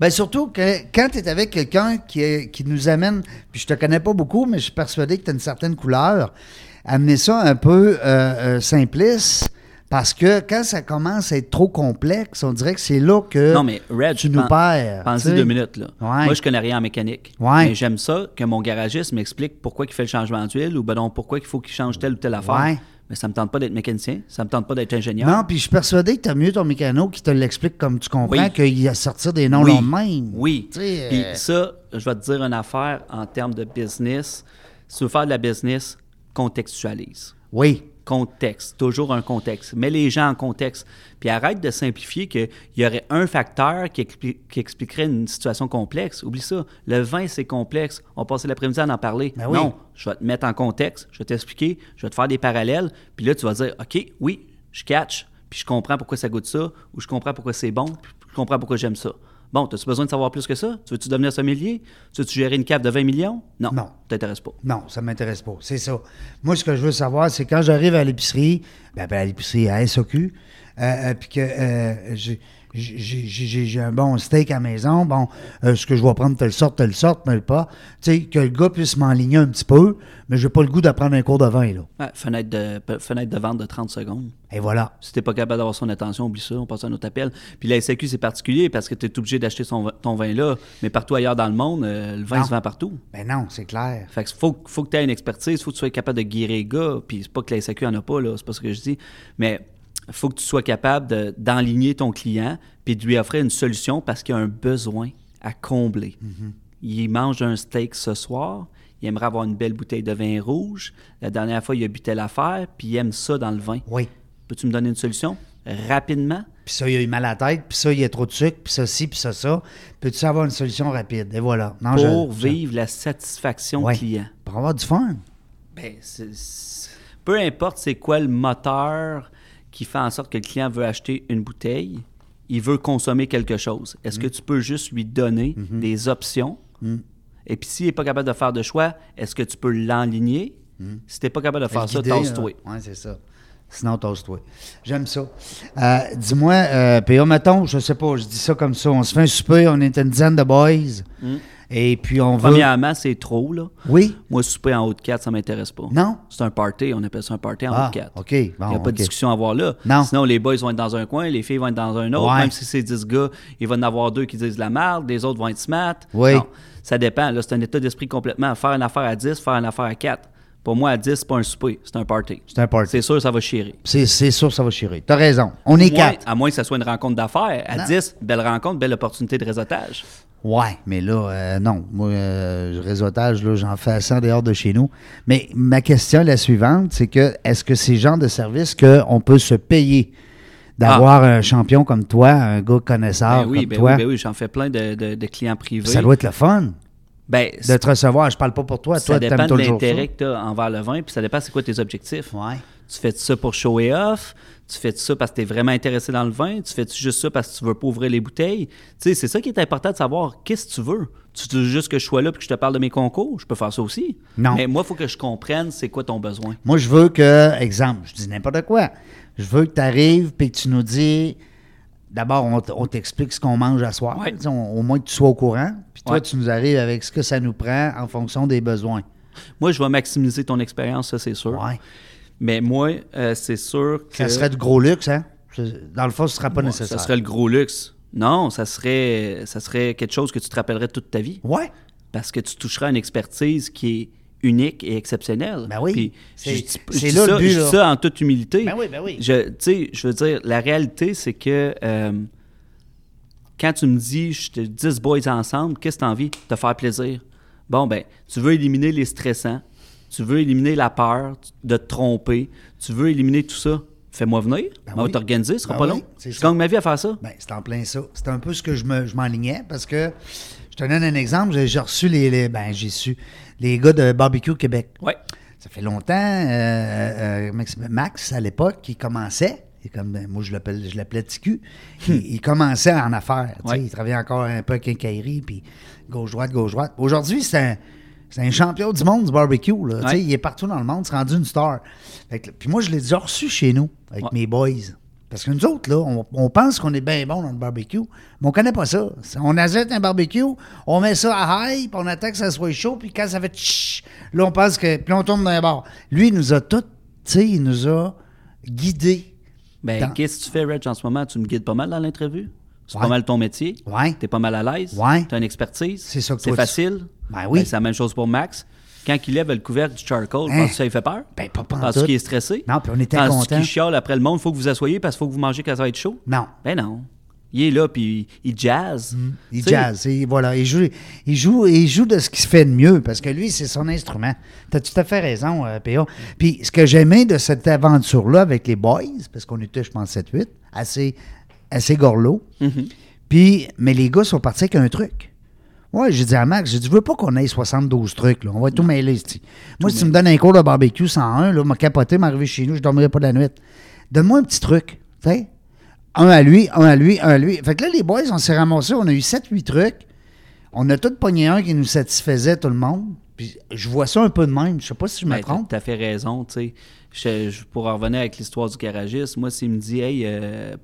Ben surtout que quand tu es avec quelqu'un qui, qui nous amène, puis je te connais pas beaucoup, mais je suis persuadé que tu as une certaine couleur, amener ça un peu euh, euh, simpliste, parce que quand ça commence à être trop complexe, on dirait que c'est là que Non, mais Red, tu nous pen- perds. Pensez deux minutes, là. Ouais. Moi, je connais rien en mécanique. Ouais. Mais j'aime ça que mon garagiste m'explique pourquoi il fait le changement d'huile ou ben non, pourquoi il faut qu'il change telle ou telle affaire. Ouais. Mais ça me tente pas d'être mécanicien, ça me tente pas d'être ingénieur. Non, puis je suis persuadé que tu as mieux ton mécano qui te l'explique comme tu comprends Oui. qu'il a sorti des noms oui. même. Oui. Puis euh, ça, je vais te dire une affaire en termes de business. Si tu veux faire de la business, contextualise. Oui. Contexte, toujours un contexte. Mets les gens en contexte. Puis arrête de simplifier qu'il y aurait un facteur qui, expli- qui expliquerait une situation complexe. Oublie ça. Le vin, c'est complexe. On passait l'après-midi à en parler. Ben oui. Non, je vais te mettre en contexte, je vais t'expliquer, je vais te faire des parallèles. Puis là, tu vas dire, OK, oui, je catch, puis je comprends pourquoi ça goûte ça, ou je comprends pourquoi c'est bon, puis je comprends pourquoi j'aime ça. Bon, as-tu besoin de savoir plus que ça? Tu veux-tu devenir sommelier? Tu veux-tu gérer une cave de 20 millions? Non. Non. T'intéresse pas. Non, ça ne m'intéresse pas. C'est ça. Moi, ce que je veux savoir, c'est quand j'arrive à l'épicerie, ben, ben, à l'épicerie à SOQ, euh, euh, puis que euh, j'ai- j'ai un bon steak à la maison, bon, euh, ce que je vais prendre telle sorte, telle sorte, mais pas. Tu sais, que le gars puisse m'enligner un petit peu, mais j'ai pas le goût d'apprendre un cours de vin, là. Ouais, fenêtre, de, fenêtre de vente de 30 secondes. Et voilà. Si t'es pas capable d'avoir son attention, oublie ça, on passe à un autre appel. Puis la SAQ, c'est particulier parce que tu es obligé d'acheter ton vin là, mais partout ailleurs dans le monde, euh, le vin Non. se vend partout. Ben non, c'est clair. Fait que faut, faut que tu aies une expertise, faut que tu sois capable de guérir les gars. Puis c'est pas que la SAQ en a pas, là, c'est pas ce que je dis. Mais faut que tu sois capable de- d'enligner ton client puis de lui offrir une solution parce qu'il a un besoin à combler. Il mange un steak ce soir, il aimerait avoir une belle bouteille de vin rouge. La dernière fois, il a bu telle affaire, puis il aime ça dans le vin. Oui. Peux-tu me donner une solution? Rapidement? Puis ça, il a eu mal à la tête, puis ça, il y a trop de sucre, puis ça, ci, puis ça, ça. Peux-tu avoir une solution rapide? Et voilà. Non, Pour je- vivre la satisfaction client. Pour avoir du fun. Ben, peu importe c'est quoi le moteur qui fait en sorte que le client veut acheter une bouteille, il veut consommer quelque chose. Est-ce Mm. que tu peux juste lui donner Mm-hmm. des options? Et puis s'il n'est pas capable de faire de choix, est-ce que tu peux l'enligner? Si tu n'es pas capable de faire ça, Mm. Tasse-toi. Oui, c'est ça. Sinon, tasse-toi. J'aime ça. Euh, Dis-moi, euh, PA, mettons, je sais pas, je dis ça comme ça. On se fait un souper, on est une dizaine de boys. Et puis on veut. Premièrement, c'est trop, là. Oui? Moi, souper en haut de 4, ça m'intéresse pas. Non? C'est un party, on appelle ça un party en Ah, haut de 4. OK. Il n'y a pas de discussion à avoir là. Non. Sinon, les boys vont être dans un coin, les filles vont être dans un autre. Ouais. Même si c'est 10 gars, il va y en avoir deux qui disent de la merde, les autres vont être smart. Oui. Non, ça dépend. Là, c'est un état d'esprit complètement. Faire une affaire à 10, faire une affaire à 4. Pour moi, à 10, c'est pas un souper, c'est un party. C'est un party. C'est sûr, ça va chier. C'est sûr, ça va chier. T'as raison. On est Moins- quatre. à moins que ça soit une rencontre d'affaires. À Non. 10, belle rencontre, belle opportunité de réseautage. Ouais, mais là, euh, non. Moi, euh, réseautage, là, j'en fais assez en dehors de chez nous. Mais ma question est la suivante, c'est que est-ce que c'est le genre de service qu'on peut se payer d'avoir un champion comme toi, un gars connaisseur Ah. Ben oui, comme ben toi? oui, ben oui, j'en fais plein de, de- de clients privés. Ça doit être le fun Ben, de te recevoir. Je parle pas pour toi. ça toi, dépend de l'intérêt que tu as envers le vin, puis ça dépend c'est quoi tes objectifs. Ouais. Tu fais ça pour show et off, tu fais ça parce que tu es vraiment intéressé dans le vin, tu fais juste ça parce que tu veux pas ouvrir les bouteilles? Tu sais, c'est ça qui est important de savoir qu'est-ce que tu veux. Tu veux juste que je sois là et que je te parle de mes concours, je peux faire ça aussi. Non. Mais moi, il faut que je comprenne c'est quoi ton besoin. Moi, je veux que, exemple, je dis n'importe quoi. Je veux que tu arrives et que tu nous dis. D'abord, on, t'explique ce qu'on mange à soir. Ouais. On- au moins que tu sois au courant. Puis toi, Ouais. tu nous arrives avec ce que ça nous prend en fonction des besoins. Moi, je vais maximiser ton expérience, ça c'est sûr. Ouais. Mais moi, euh, c'est sûr que Ça serait du gros luxe, hein? Dans le fond, ce ne sera pas nécessaire. ça serait le gros luxe. Non, ça serait, ça serait quelque chose que tu te rappellerais toute ta vie. Ouais. parce que tu toucheras une expertise qui est unique et exceptionnelle. Ben oui. C'est- là le ça- but, Je là. dis ça en toute humilité. Ben oui, ben oui. Je, tu sais, je veux dire, la réalité, c'est que euh, quand tu me dis, je te 10 boys ensemble, qu'est-ce que tu as envie? Te faire plaisir? Bon, ben, tu veux éliminer les stressants, tu veux éliminer la peur de te tromper, tu veux éliminer tout ça. Fais-moi venir, Ben on va oui. t'organiser, ce sera Ben pas oui, long. c'est Je gagne ma vie à faire ça. Ben, c'est en plein ça. C'est un peu ce que je me- je m'enlignais parce que je te donne un exemple. J'ai j'ai reçu les, les- Ben, j'ai su les gars de Barbecue Québec. Ouais. Ça fait longtemps. euh, euh, Max, à l'époque, qui commençait. Et comme ben, moi, je l'appelle, je l'appelais TQ. Il, il commençait en affaires. Ouais. Il travaillait encore un peu à quincaillerie, puis gauche-droite, gauche-droite. Aujourd'hui, c'est un, c'est un champion du monde du barbecue. Là, Ouais. Il est partout dans le monde, c'est rendu une star. Puis moi, je l'ai déjà reçu chez nous, avec Ouais. mes boys. Parce que nous autres, là, on, on pense qu'on est bien bon dans le barbecue, mais on connaît pas ça. On achète un barbecue, on met ça à high, puis on attend que ça soit chaud, puis quand ça fait tch, là, on pense que. Puis on tourne dans les bord. Lui, il nous a tout, tu sais, il nous a guidés. Ben, Dans- qu'est-ce que tu fais, Reg, en ce moment? Tu me guides pas mal dans l'interview? C'est Ouais. pas mal ton métier? Ouais. T'es pas mal à l'aise? Ouais. T'as une expertise? C'est ça que C'est facile? Ben oui. c'est la même chose pour Max. Quand il lève le couvercle du charcoal, Hein? penses-tu que ça lui fait peur? Ben, pas Penses-tu pantoute. qu'il est stressé? Non, puis on était Penses-tu contents. qu'il chiale après le monde, il faut que vous asseyez parce qu'il faut que vous mangez quand ça va être chaud? Non. Ben non. Il est là, puis il jazz. Mm. Il jazz, et voilà, il joue, il joue, il joue de ce qui se fait de mieux, parce que lui, c'est son instrument. Tu as tout à fait raison, euh, PA. Puis ce que j'aimais de cette aventure-là avec les boys, parce qu'on était, je pense, 7-8, assez, assez gorlots, Mhm. puis, mais les gars sont partis avec un truc. Ouais, j'ai dit à Max, j'ai dit, je veux pas qu'on ait 72 trucs, là. On va tout mêler, c'ti. Moi, si tu me donnes un cours de barbecue 101, là, m'a capoté, m'arriver chez nous, je dormirai pas de la nuit. Donne-moi un petit truc, tu sais. Un à lui, un à lui, un à lui. Fait que là, les boys, on s'est ramassés, on a eu 7-8 trucs. On a tous pogné un qui nous satisfaisait, tout le monde. Puis je vois ça un peu de même. Je sais pas si je me Ben, trompe. T'as fait raison, tu sais. Pour en revenir avec l'histoire du garagiste, moi, s'il me dit, hey, euh,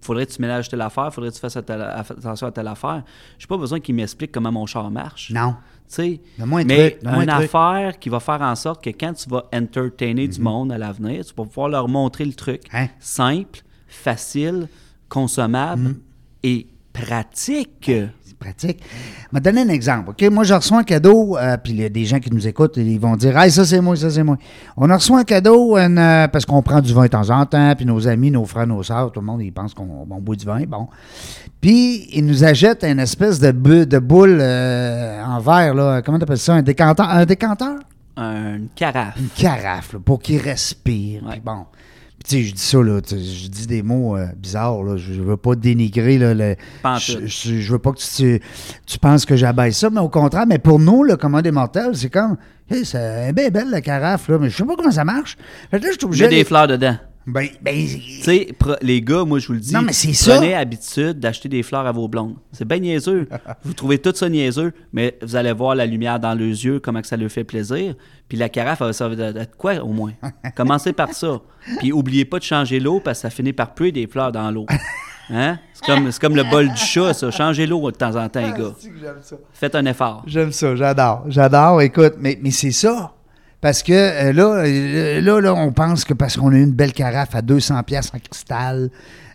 faudrait que tu ménages telle affaire, faudrait que tu fasses attention à telle affaire, j'ai pas besoin qu'il m'explique comment mon char marche. Non. Tu sais, un mais truc, une un truc. affaire qui va faire en sorte que quand tu vas entertainer du monde à l'avenir, tu vas pouvoir leur montrer le truc. Hein? Simple, facile, consommable Mhm. et pratique. Pratique. Je vais te donner un exemple. OK? Moi, je reçois un cadeau, euh, puis il y a des gens qui nous écoutent, ils vont dire Hey, ça c'est moi, ça c'est moi. On a reçu un cadeau une, euh, parce qu'on prend du vin de temps en temps, puis nos amis, nos frères, nos sœurs, tout le monde, ils pensent qu'on on boit du vin. Bon. Puis, ils nous achètent une espèce de, bu- de boule euh, en verre, là. Comment tu appelles ça? Un décanteur? Un décanteur? Une carafe. Une carafe, là, pour qu'il respire. Ouais. Puis bon. Tu sais, je dis ça, là, je dis des mots euh, bizarres, là. Je, veux pas dénigrer, là, le, je, tout. je- je veux pas que tu, tu penses que j'abaisse ça, mais au contraire, mais pour nous, le commun des mortels, c'est comme, hey, c'est bien belle, la carafe, là, mais je sais pas comment ça marche. Fait que là, je suis obligé J'ai des fleurs dedans. Ben, ben, Tu sais, les gars, moi, je vous le dis, Non, mais ça. prenez habitude d'acheter des fleurs à vos blondes. C'est bien niaiseux. vous trouvez tout ça niaiseux, mais vous allez voir la lumière dans leurs yeux, comment que ça leur fait plaisir. Puis la carafe, elle va servir de, de quoi, au moins? Commencez par ça. Puis oubliez pas de changer l'eau, parce que ça finit par puer des fleurs dans l'eau. Hein? C'est comme, le bol du chat, ça. Changez l'eau de temps en temps, les gars. Faites un effort. J'aime ça, j'adore. J'adore, écoute, mais, mais c'est ça. Parce que euh, là, euh, là, là, on pense que parce qu'on a une belle carafe à 200 pièces en cristal,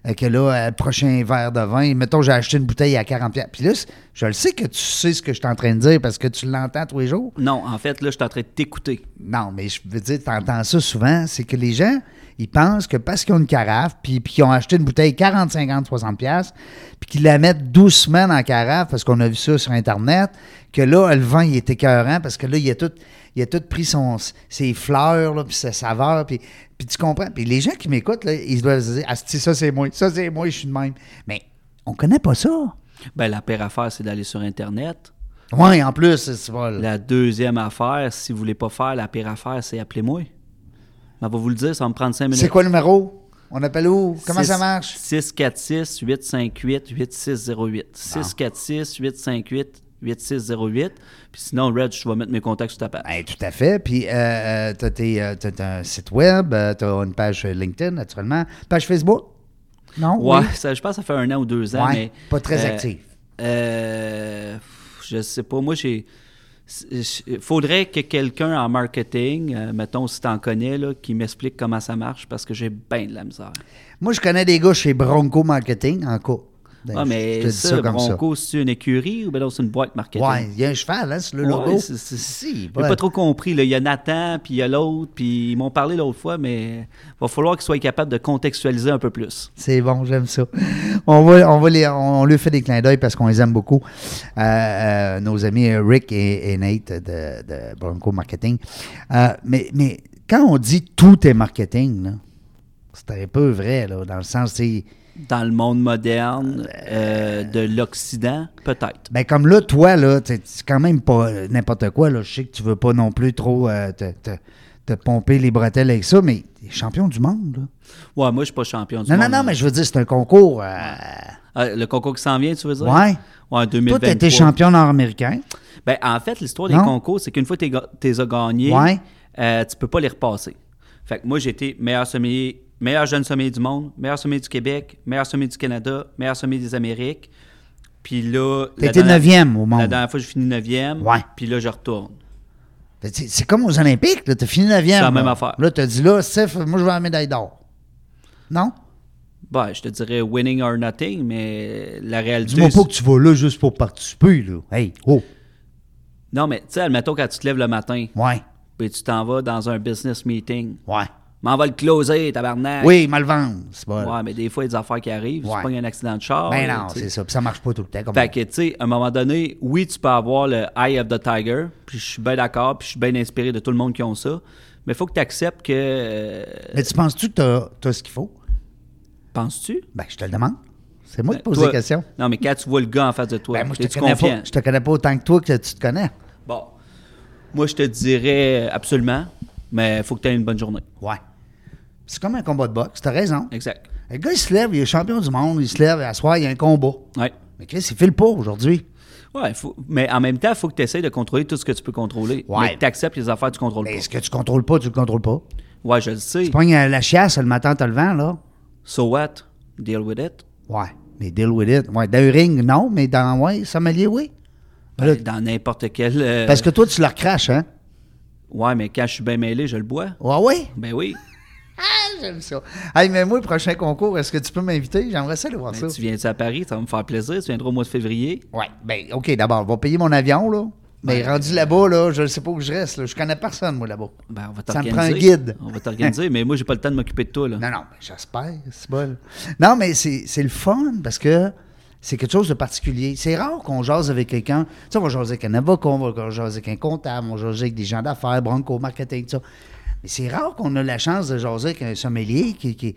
euh, que là, euh, le prochain verre de vin, mettons, j'ai acheté une bouteille à 40 pièces. Puis là, je le sais que tu sais ce que je suis en train de dire parce que tu l'entends tous les jours. Non, en fait, là, je suis en train de t'écouter. Non, mais je veux dire, tu entends ça souvent, c'est que les gens, ils pensent que parce qu'ils ont une carafe, puis, puis qu'ils ont acheté une bouteille 40, 50, 60 pièces, puis qu'ils la mettent doucement dans la carafe, parce qu'on a vu ça sur Internet, que là, le vin, il est écœurant, parce que là, il a tout, il a tout pris son, ses fleurs, là, puis sa saveur, puis, puis tu comprends? Puis les gens qui m'écoutent, là, ils doivent se dire, ah, c'est ça, c'est moi, ça, c'est moi, je suis de même. Mais on connaît pas ça. Ben, la pire affaire, c'est d'aller sur Internet. Oui, en plus, c'est pas... La deuxième affaire, si vous voulez pas faire la pire affaire, c'est appelez-moi. Ben, va vous le dire, ça va me prendre cinq minutes. C'est quoi le numéro? On appelle où? Comment ça marche? 646-858-8608. 646-858-8608. Puis sinon, Red, je vais mettre mes contacts sur ta page. Ben, tout à fait. Puis, euh, tu as, un site web, tu as une page LinkedIn, naturellement. Page Facebook? Non? Ouais, Oui? ça, je pense que ça fait un an ou deux ans, Ouais, mais... pas très euh, actif. Euh, je sais pas. Moi, j'ai... Il faudrait que quelqu'un en marketing, euh, mettons si tu en connais, là, qui m'explique comment ça marche parce que j'ai bien de la misère. Moi, je connais des gars chez Bronco Marketing, en cas. Ben, Ah, mais ça, comme Bronco, c'est une écurie ou ben c'est une boîte marketing? Ouais, il y a un cheval, hein, sur le logo. c'est- c'est- Si, J'ai ouais. pas trop compris. là. Il y a Nathan, puis il y a l'autre, puis ils m'ont parlé l'autre fois, mais il va falloir qu'ils soient capables de contextualiser un peu plus. C'est bon, j'aime ça. On, va, on, va les, on lui fait des clins d'œil parce qu'on les aime beaucoup. Euh, euh, nos amis Rick et, et Nate de, de Bronco Marketing. Euh, mais, mais quand on dit tout est marketing, c'est un peu vrai, là, dans le sens, c'est. Dans le monde moderne euh, de l'Occident, peut-être? Ben comme là, toi, là, c'est quand même pas euh, n'importe quoi. Là. Je sais que tu veux pas non plus trop euh, te, te- te pomper les bretelles avec ça, mais t'es champion du monde. Là. Ouais, moi, je suis pas champion du Non, non, monde. non, mais je veux dire, c'est un concours. euh, Ah, le concours qui s'en vient, tu veux dire? ouais. Ouais, Toi, 2023. t'as été champion nord-américain. Ben, en fait, l'histoire des Non? concours, c'est qu'une fois que tu les as gagnés, Ouais. tu peux pas les repasser. Fait que moi, j'ai été meilleur sommelier, meilleur jeune sommelier du monde, meilleur sommelier du Québec, meilleur sommelier du Canada, meilleur sommelier des Amériques. Puis là... Dernière- neuvième au monde. La dernière fois, je finis neuvième. Ouais. Puis là, je retourne. Ben, C'est comme aux Olympiques, là, t'as fini neuvième. C'est la même là. affaire. Là, t'as dit là, Steph, moi, je veux la médaille d'or. Non? Ben, je te dirais winning or nothing, mais la réalité... Dis-moi pas que tu vas là juste pour participer, là. Hey, oh! Non, mais tu sais, admettons quand tu te lèves le matin, Ouais, puis tu t'en vas dans un business meeting. ouais. M'en va le closer, tabarnak. Oui, mal vendre, c'est bon. Ouais, mais des fois, il y a des affaires qui arrivent. Ouais. C'est pas un accident de char. ben non, tu c'est ça. Puis ça marche pas tout le temps. Comme Fait que, tu sais, à un moment donné, oui, tu peux avoir le Eye of the Tiger, puis je suis bien d'accord, puis je suis bien inspiré de tout le monde qui ont ça. Mais il faut que tu acceptes que. euh, Mais tu penses-tu que t'as as ce qu'il faut? Penses-tu? Ben, je te le demande. C'est moi qui Ben, pose toi- des questions. Non, mais quand tu vois le gars en face de toi, Ben, moi, je te, connais confiant? pas, je te connais pas autant que toi que tu te connais. Bon. Moi, je te dirais absolument, mais il faut que tu aies une bonne journée. Ouais. C'est comme un combat de boxe, t'as raison. Exact. Le gars, il se lève, il est champion du monde, il se lève, à soir, il y a un combat. Ouais. Mais Chris, il file pas aujourd'hui. Ouais, faut- mais en même temps, il faut que tu essaies de contrôler tout ce que tu peux contrôler. Ouais. Mais que tu acceptes les affaires que tu contrôles Mais pas. ce que tu contrôles pas, tu le contrôles pas? Ouais, je le sais. Tu pognes la chiasse le matin, t'as le vent, là. So what? Deal with it? Ouais. Mais deal with it. Ouais, dans un ring, non, mais dans, ouais, sommelier, oui. Ben là, Dans n'importe quel. euh, parce que toi, tu leur craches, hein? Ouais, mais quand je suis bien mêlé, je le bois. Ouais, ouais. Ben oui. Ah, j'aime ça. Hey, mais moi, le prochain concours, est-ce que tu peux m'inviter? J'aimerais ça aller voir Ben, ça. tu viens à Paris, ça va me faire plaisir. Tu viendras au mois de février. Ouais, ben, OK, d'abord, on va payer mon avion, là. Mais rendu là-bas, là, je ne sais pas où je reste, là. Je connais personne, moi, là-bas. Ben, on va Ça me prend un guide. On va t'organiser, mais moi, j'ai pas le temps de m'occuper de toi, là. Non, non, ben, j'espère, c'est bon. Non, mais c'est c'est le fun parce que c'est quelque chose de particulier. C'est rare qu'on jase avec quelqu'un. Tu sais, on va jaser avec un avocat, on va jaser avec un comptable, on va jaser avec des gens d'affaires, bronco, marketing, tout ça. Mais c'est rare qu'on a la chance de jaser avec un sommelier qui, qui,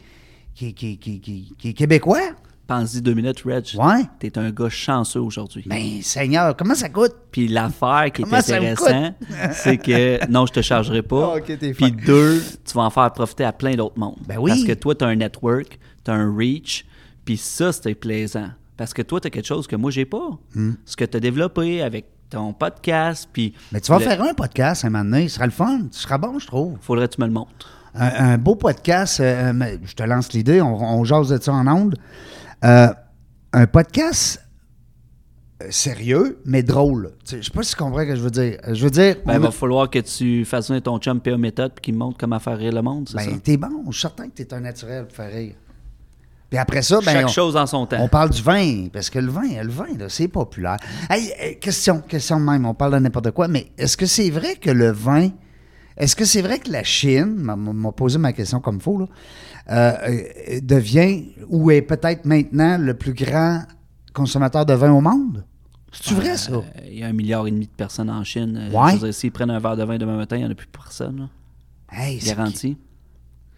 qui, qui, qui, qui- qui est québécois. Pense-y deux minutes, Reg. Ouais. T'es un gars chanceux aujourd'hui. Ben, Seigneur, comment ça coûte? Puis l'affaire qui est Comment ça me intéressant, c'est que non, je te chargerai pas. Puis deux, tu vas en faire profiter à plein d'autres mondes. Ben oui. Parce que toi, tu as un network, tu as un reach, puis ça, c'était plaisant. Parce que toi, tu as quelque chose que moi, j'ai pas. Hmm. Ce que tu as développé avec ton podcast, puis. Mais tu vas le- faire un podcast un moment donné, ce sera le fun, ce sera bon, je trouve. Faudrait que tu me le montres. Un, un beau podcast, euh, mais je te lance l'idée, on, on jase de ça en ondes. Euh, un podcast euh, sérieux, mais drôle. Je sais pas si tu comprends ce que je veux dire. Euh, Je veux dire, Ben, il va a- falloir que tu fasses ton chum PA méthode puis qu'il me montre comment faire rire le monde, c'est ben, ça? t'es bon, je suis certain que t'es un naturel pour faire rire. Puis après ça, ben, Chaque on, chose en son temps. on parle du vin, parce que le vin, le vin, c'est populaire. Hey, euh, question, question de même, on parle de n'importe quoi, mais est-ce que c'est vrai que le vin, est-ce que c'est vrai que la Chine, m'a- m'a posé ma question comme faux, là, euh, euh, devient, ou est peut-être maintenant le plus grand consommateur de vin au monde? C'est-tu vrai, ça? Euh, Il y a un milliard et demi de personnes en Chine. Ouais. S'ils prennent un verre de vin demain matin, il n'y en a plus personne. là. Hey, c'est- Garanti.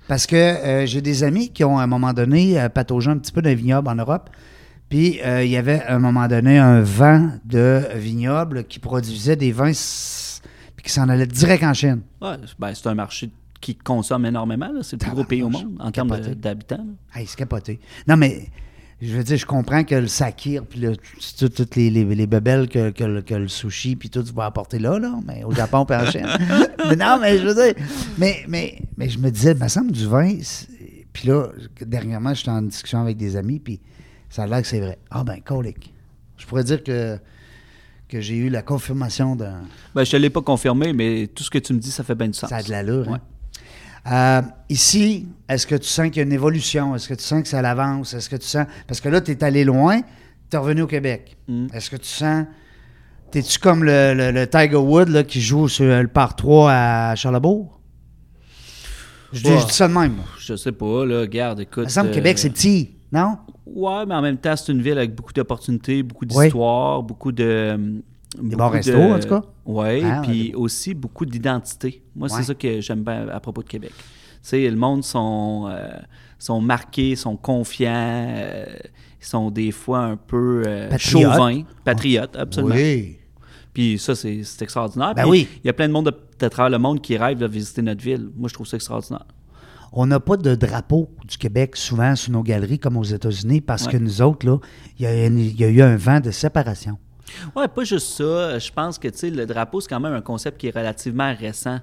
Parce que euh, j'ai des amis qui ont à un moment donné euh, pataugé un petit peu d'un vignoble en Europe. Puis euh, il y avait à un moment donné un vent de vignoble qui produisait des vins puis qui s'en allait direct en Chine. Ouais, ben, c'est un marché qui consomme énormément. C'est le plus gros pays au monde en termes d'habitants. Hey, c'est capoté. Non, mais je veux dire, je comprends que le sakir, puis le- tout- toutes les, les, les bebelles que, que le- que le sushi, puis tout, tu vas apporter là, là, mais au Japon, puis en Chine. mais non, mais je veux dire, mais, mais, mais je me disais, il me semble du vin, puis là, dernièrement, j'étais en discussion avec des amis, puis ça a l'air que c'est vrai. Ah ben, colique. Je pourrais dire que, que j'ai eu la confirmation d'un... Ben, je ne te l'ai pas confirmé, mais tout ce que tu me dis, ça fait bien du sens. Ça a de l'allure, hein? Euh, ici, est-ce que tu sens qu'il y a une évolution? Est-ce que tu sens que ça l'avance? Est-ce que tu sens. Parce que là, tu es allé loin, tu es revenu au Québec. Mm. Est-ce que tu sens. T'es-tu comme le, le- le Tiger Wood là, qui joue sur le par 3 à Charlebourg? Je dis, Ouais. je dis ça de même. Je sais pas, là, garde, écoute. Il me semble que euh, Québec, c'est petit, non? Ouais, mais en même temps, c'est une ville avec beaucoup d'opportunités, beaucoup Oui. d'histoires, beaucoup de. Des bons restos, en tout cas? Oui, Ah, puis ouais. aussi beaucoup d'identité. Moi, Ouais. c'est ça que j'aime bien à propos de Québec. Tu sais, le monde sont, euh, sont marqués, sont confiants, euh, ils sont des fois un peu euh, Patriotes. chauvins, patriotes, absolument. Oui. Puis ça, c'est extraordinaire. Ben Puis oui. Il y a plein de monde de, de travers le monde qui rêvent de visiter notre ville. Moi, je trouve ça extraordinaire. On n'a pas de drapeau du Québec souvent sur nos galeries comme aux États-Unis parce Ouais. que nous autres, là, y, il y a eu un vent de séparation. Ouais, pas juste ça. Je pense que le drapeau, c'est quand même un concept qui est relativement récent.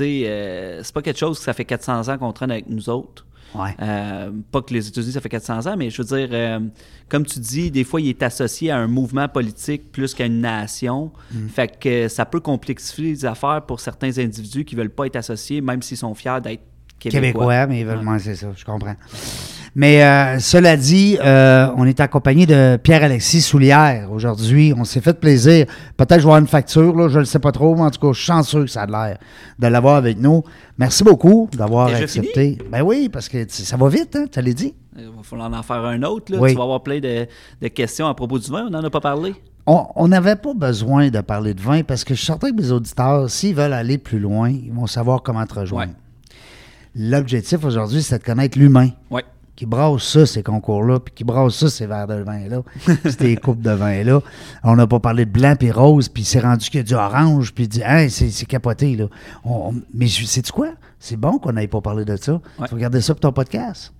Euh, c'est pas quelque chose que ça fait 400 ans qu'on traîne avec nous autres. Ouais. Euh, pas que les États-Unis, ça fait 400 ans, mais je veux dire, euh, comme tu dis, des fois, il est associé à un mouvement politique plus qu'à une nation. Mm. Fait que ça peut complexifier les affaires pour certains individus qui veulent pas être associés, même s'ils sont fiers d'être québécois. Québécois, mais ils veulent Ouais. moins, c'est ça, je comprends. Mais euh, cela dit, euh, on est accompagné de Pierre-Alexis Soulière aujourd'hui. On s'est fait plaisir. Peut-être que je vais avoir une facture, là, je ne le sais pas trop, mais en tout cas, je suis chanceux que ça a l'air de l'avoir avec nous. Merci beaucoup d'avoir accepté. Ben oui, parce que ça va vite, hein, tu l'as dit. Il va falloir en faire un autre. Là. Oui. Tu vas avoir plein de, de questions à propos du vin. On n'en a pas parlé. On on n'avait pas besoin de parler de vin parce que je suis certain que mes auditeurs, s'ils veulent aller plus loin, ils vont savoir comment te rejoindre. L'objectif aujourd'hui, c'est de connaître l'humain Oui. qui brasse ça, ces concours-là, puis qui brasse ça, ces verres de vin-là, ces coupes de vin-là. On n'a pas parlé de blanc puis rose, puis c'est rendu qu'il y a du orange, puis dit, hey, c'est c'est capoté, là. On- on- mais sais-tu quoi? C'est bon qu'on n'ait pas parlé de ça. Ouais. Tu regarder ça pour ton podcast.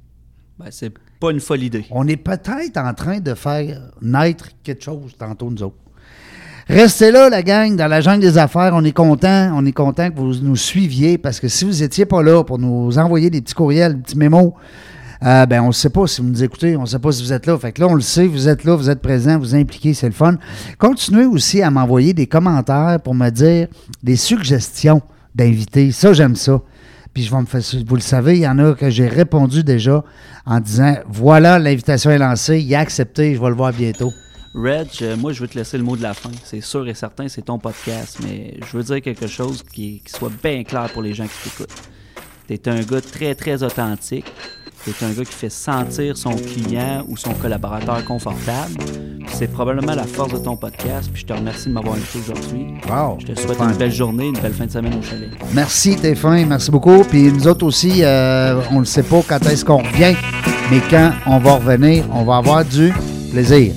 Ben, c'est pas une folle idée. On est peut-être en train de faire naître quelque chose tantôt, nous autres. Restez là, la gang, dans la jungle des affaires. On est content, on est content que vous nous suiviez parce que si vous n'étiez pas là pour nous envoyer des petits courriels, des petits mémos, euh, ben on ne sait pas si vous nous écoutez, on ne sait pas si vous êtes là. Fait que là, on le sait, vous êtes là, vous êtes présents, vous impliquez, c'est le fun. Continuez aussi à m'envoyer des commentaires pour me dire des suggestions d'invités. Ça, j'aime ça. Puis je vais me faire, vous le savez, il y en a que j'ai répondu déjà en disant voilà, l'invitation est lancée, il a accepté, je vais le voir bientôt. Reg, euh, moi, je veux te laisser le mot de la fin. C'est sûr et certain, c'est ton podcast, mais je veux dire quelque chose qui, qui soit bien clair pour les gens qui t'écoutent. T'es un gars très, très authentique. T'es un gars qui fait sentir son client ou son collaborateur confortable. C'est probablement la force de ton podcast. Puis je te remercie de m'avoir invité aujourd'hui. Wow. Je te souhaite une belle journée, une belle fin de semaine au chalet. Merci, t'es fin, merci beaucoup. Puis nous autres aussi, euh, on ne sait pas quand est-ce qu'on revient, mais quand on va revenir, on va avoir du plaisir.